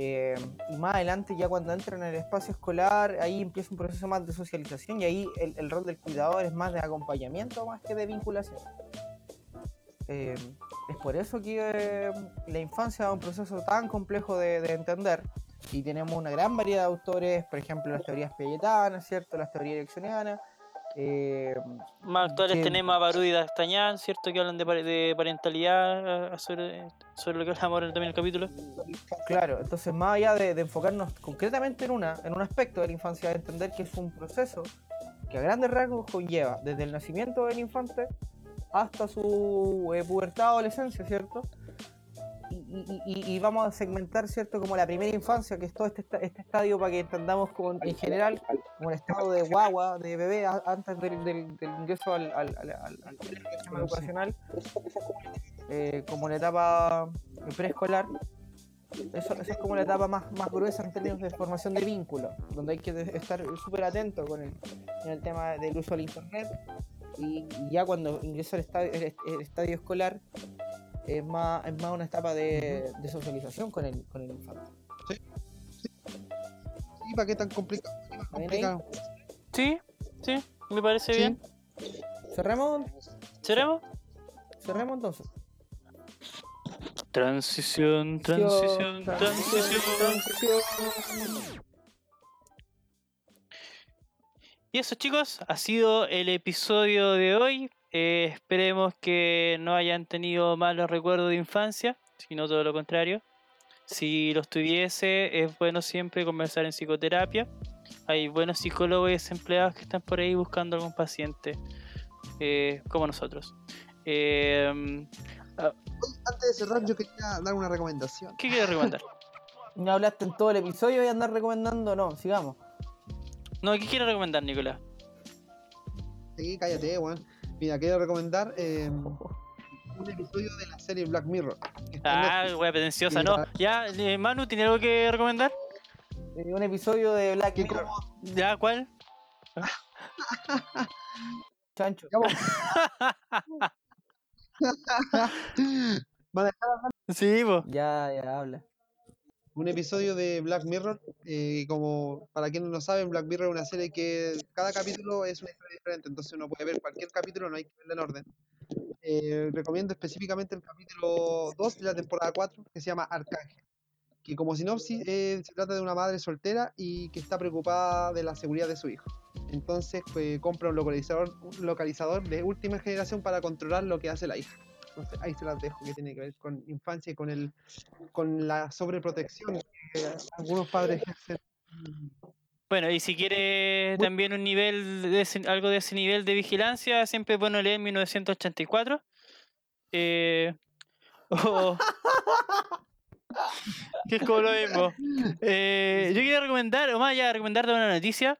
Eh, y más adelante, ya cuando entran en el espacio escolar, ahí empieza un proceso más de socialización y ahí el, el rol del cuidador es más de acompañamiento más que de vinculación. Eh, es por eso que eh, la infancia es un proceso tan complejo de, de entender y tenemos una gran variedad de autores, por ejemplo las teorías piagetanas, ¿cierto? las teorías ereccionianas. eh, más actuales que- tenemos a Barú y D'Artagnan, ¿cierto? Que hablan de, de parentalidad eh, sobre, sobre lo que hablamos también en el capítulo. Claro, entonces más allá de, de enfocarnos concretamente en una, en un aspecto de la infancia, de entender que es un proceso que a grandes rasgos conlleva desde el nacimiento del infante hasta su eh, pubertad adolescencia, ¿cierto? Y, y- vamos a segmentar, ¿cierto? Como la primera infancia, que es todo este, este estadio para que entendamos como en general como el estado de guagua, de bebé, a- antes del, del- del ingreso al, al, al- sistema educacional, eh, como la etapa preescolar. Eso, eso es como la etapa más, más gruesa en términos de formación de vínculos, donde hay que estar súper atento con el, en el tema del uso del internet. Y, y ya cuando ingresa al estadio, el, el estadio escolar, es más, es más una etapa de, de socialización con el, con el infante. ¿y para qué tan complicado? ¿Para qué tan ¿Bien ahí? complicado? Sí, sí, me parece Sí. bien. ¿Cerremos? ¿Cerremos? ¿Cerremos entonces? Transición, transición, transición. transición. Y eso chicos, ha sido el episodio de hoy. Eh, esperemos que no hayan tenido malos recuerdos de infancia, sino todo lo contrario. Si los tuviese, es bueno siempre conversar en psicoterapia. Hay buenos psicólogos y desempleados que están por ahí buscando algún paciente, eh, como nosotros. Eh, Antes de cerrar, yo quería dar una recomendación. ¿Qué quieres recomendar? (laughs) No hablaste en todo el episodio y andar recomendando, no, sigamos. No, ¿qué quieres recomendar, Nicolás? Sí, cállate, weón. Mira, quiero recomendar eh, un episodio de la serie Black Mirror. Ah, wea pretenciosa, ¿no? Ya, eh, Manu, ¿tiene algo que recomendar? Eh, un episodio de Black Mirror, ¿Ya? ¿Cuál? (laughs) chancho. Ya, vos. (laughs) (laughs) Van a dejar Sí, po. Ya, ya habla. Un episodio de Black Mirror. eh, como para quienes no saben, Black Mirror es una serie que cada capítulo es una historia diferente, entonces uno puede ver cualquier capítulo, no hay que verlo en orden. Eh, recomiendo específicamente el capítulo 2 de la temporada 4, que se llama Arcángel. Que como sinopsis eh, se trata de una madre soltera y que está preocupada de la seguridad de su hijo. Entonces pues, compra un localizador, un localizador de última generación para controlar lo que hace la hija. Entonces ahí se las dejo, que tiene que ver con infancia y con el con la sobreprotección que algunos padres ejercen. Bueno, y si quiere también un nivel de ese- algo de ese nivel de vigilancia, siempre es bueno leer 1984. Eh, (laughs) que (laughs) es como lo mismo. Eh, yo quería recomendar, o más allá de recomendarte una noticia,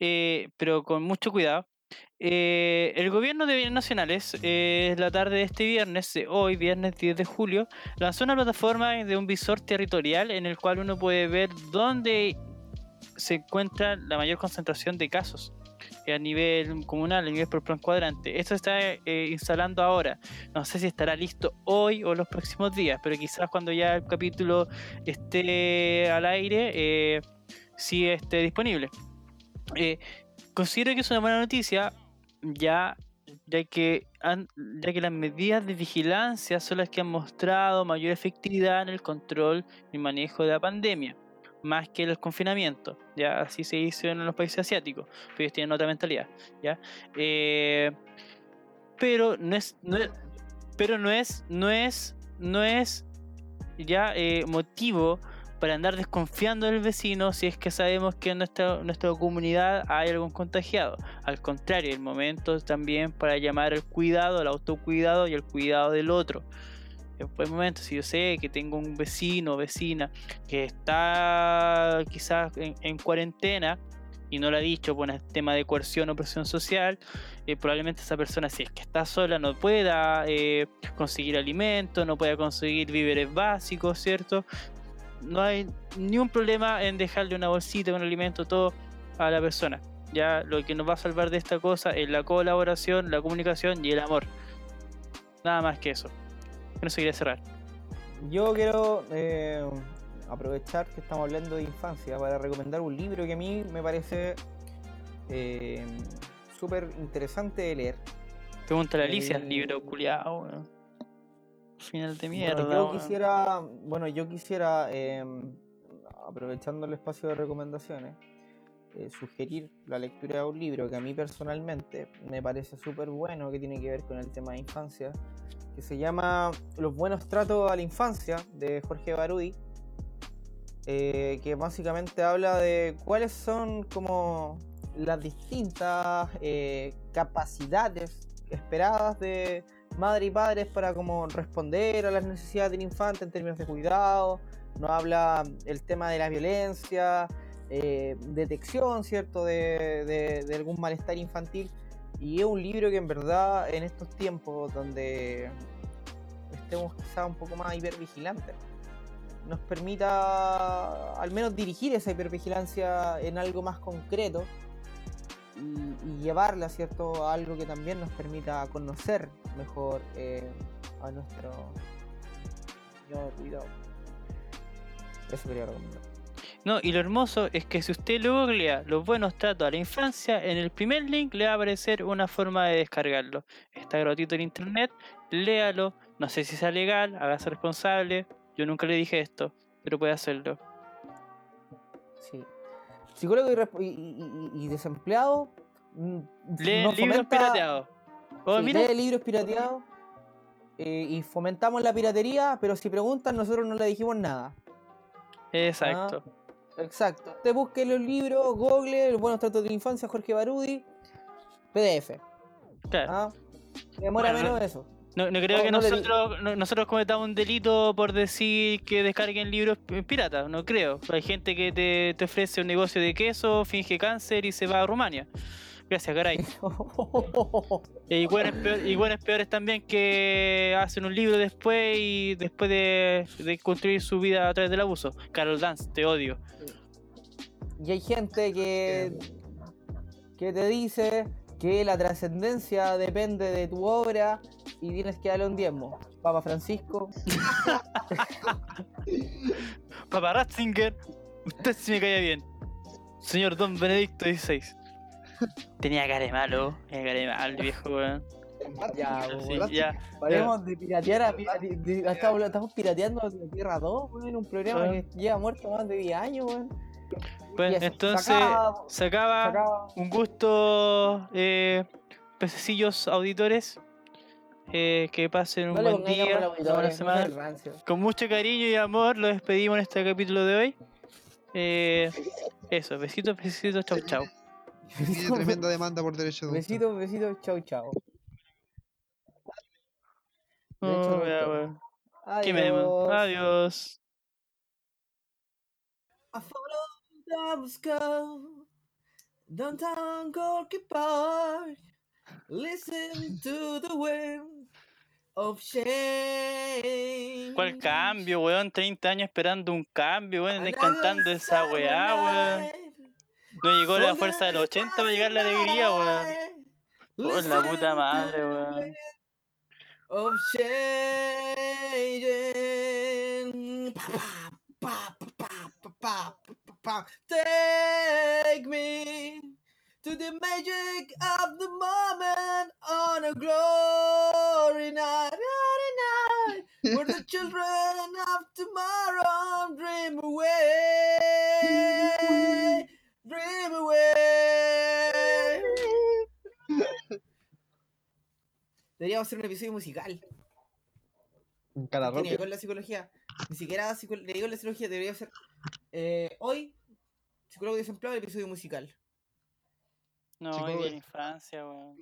eh, pero con mucho cuidado. Eh, el gobierno de bienes nacionales, eh, la tarde de este viernes, de hoy, viernes 10 de julio, lanzó una plataforma de un visor territorial en el cual uno puede ver dónde se encuentra la mayor concentración de casos eh, a nivel comunal, a nivel por plan cuadrante. Esto se está eh, instalando ahora. No sé si estará listo hoy o los próximos días, pero quizás cuando ya el capítulo esté al aire, eh, sí esté disponible. Eh, considero que es una buena noticia, ya, ya, que han- ya que las medidas de vigilancia son las que han mostrado mayor efectividad en el control y manejo de la pandemia más que el confinamiento. Ya así se hizo en los países asiáticos, pero ellos tienen otra mentalidad. ¿ya? Eh, pero no es, no es- pero no es, no es, no es ya eh, motivo para andar desconfiando del vecino si es que sabemos que en nuestra, nuestra comunidad hay algún contagiado. Al contrario, el momento también para llamar al cuidado, al autocuidado y al cuidado del otro. En buen momento, si yo sé que tengo un vecino o vecina que está quizás en, en cuarentena y no lo ha dicho por un tema de coerción o presión social, eh, probablemente esa persona, si es que está sola, no pueda eh, conseguir alimento, no pueda conseguir víveres básicos, ¿cierto? No hay ni un problema en dejarle una bolsita con alimento, todo a la persona. Ya lo que nos va a salvar de esta cosa es la colaboración, la comunicación y el amor. Nada más que eso. Con eso quería cerrar. Yo quiero eh, aprovechar que estamos hablando de infancia para recomendar un libro que a mí me parece eh, súper interesante de leer. Pregunta a Alicia, el Eh, libro culiao, weón. Final de Bueno, mierda. yo weón. quisiera, bueno, yo quisiera, eh, aprovechando el espacio de recomendaciones, eh, sugerir la lectura de un libro que a mí personalmente me parece súper bueno, que tiene que ver con el tema de infancia, que se llama Los buenos tratos a la infancia, de Jorge Barudi, eh, que básicamente habla de cuáles son como las distintas eh, capacidades esperadas de madre y padres para como responder a las necesidades del infante en términos de cuidado. Nos habla el tema de la violencia, eh, detección, ¿cierto?, de, de- algún malestar infantil. Y es un libro que en verdad en estos tiempos donde estemos quizá un poco más hipervigilantes, nos permita al menos dirigir esa hipervigilancia en algo más concreto y, y llevarla ¿cierto? a algo que también nos permita conocer mejor eh, a nuestro de cuidado. Eso quería recomendar. No, y lo hermoso es que si usted lo googlea los buenos tratos a la infancia, en el primer link le va a aparecer una forma de descargarlo. Está gratuito en internet, léalo. No sé si sea legal, hágase responsable. Yo nunca le dije esto, pero puede hacerlo. Sí. Psicólogo y, resp- y- y- y- y desempleado. mm, Lee nos libros fomenta- pirateados. Sí, mira, lee libros pirateados eh, y fomentamos la piratería, pero si preguntan, nosotros no le dijimos nada. exacto. Exacto. Te busque los libros, Google, Los buenos tratos de la infancia, Jorge Barudi, PDF. Claro. ¿ah? Demora Bueno, menos eso. No, no creo no- que no nosotros, no- nosotros cometamos un delito por decir que descarguen libros pi- piratas, no creo. Hay gente que te, te ofrece un negocio de queso, finge cáncer y se va a Rumania. Gracias, caray. (laughs) Y buenos, peor- y peores también que hacen un libro después y después de, de construir su vida a través del abuso. Carol Dance, te odio. y hay gente que, que te dice que la trascendencia depende de tu obra y tienes que darle un diezmo. Papa Francisco, (laughs) Papa Ratzinger, usted sí me cae bien. Señor Don Benedicto XVI. Tenía cara de malo, tenía cara de malo, viejo weón. ya, Sí, weón. ya. Paremos de piratear a, pira- de- de- estamos, estamos pirateando la Tierra 2, weón, un programa Ah. que lleva muerto más de 10 años, weón. Pues eso, entonces se acaba- se acaba, se acaba. un gusto, eh, pececillos auditores. eh, que pasen un No buen día, buena no semana. Con mucho cariño y amor lo despedimos en este capítulo de hoy. Eh, eso, besitos, besitos, chau, chau. Tiene tremenda demanda por derecho de. Besitos, besitos, chau, chau. Oh, ya. Qué memo. Adiós. I downtown Gorky Park. Listen to the wind of. ¿Cuál cambio, weón? 30 años esperando un cambio, weón. Another Cantando esa weá, weón. No llegó la fuerza de los 80 para llegar la alegría, weón. Por la puta madre, the weón. Of. Pa, pa, pa, Take me to the magic of the moment on a glory night, glory night, where the (laughs) children of tomorrow dream away, dream away. Deberíamos hacer un episodio musical. Un Tiene que ver con la psicología. Ni siquiera le digo la psicología, debería ser. Eh, hoy, psicólogo desempleado, episodio musical. No, hoy de infancia, weón.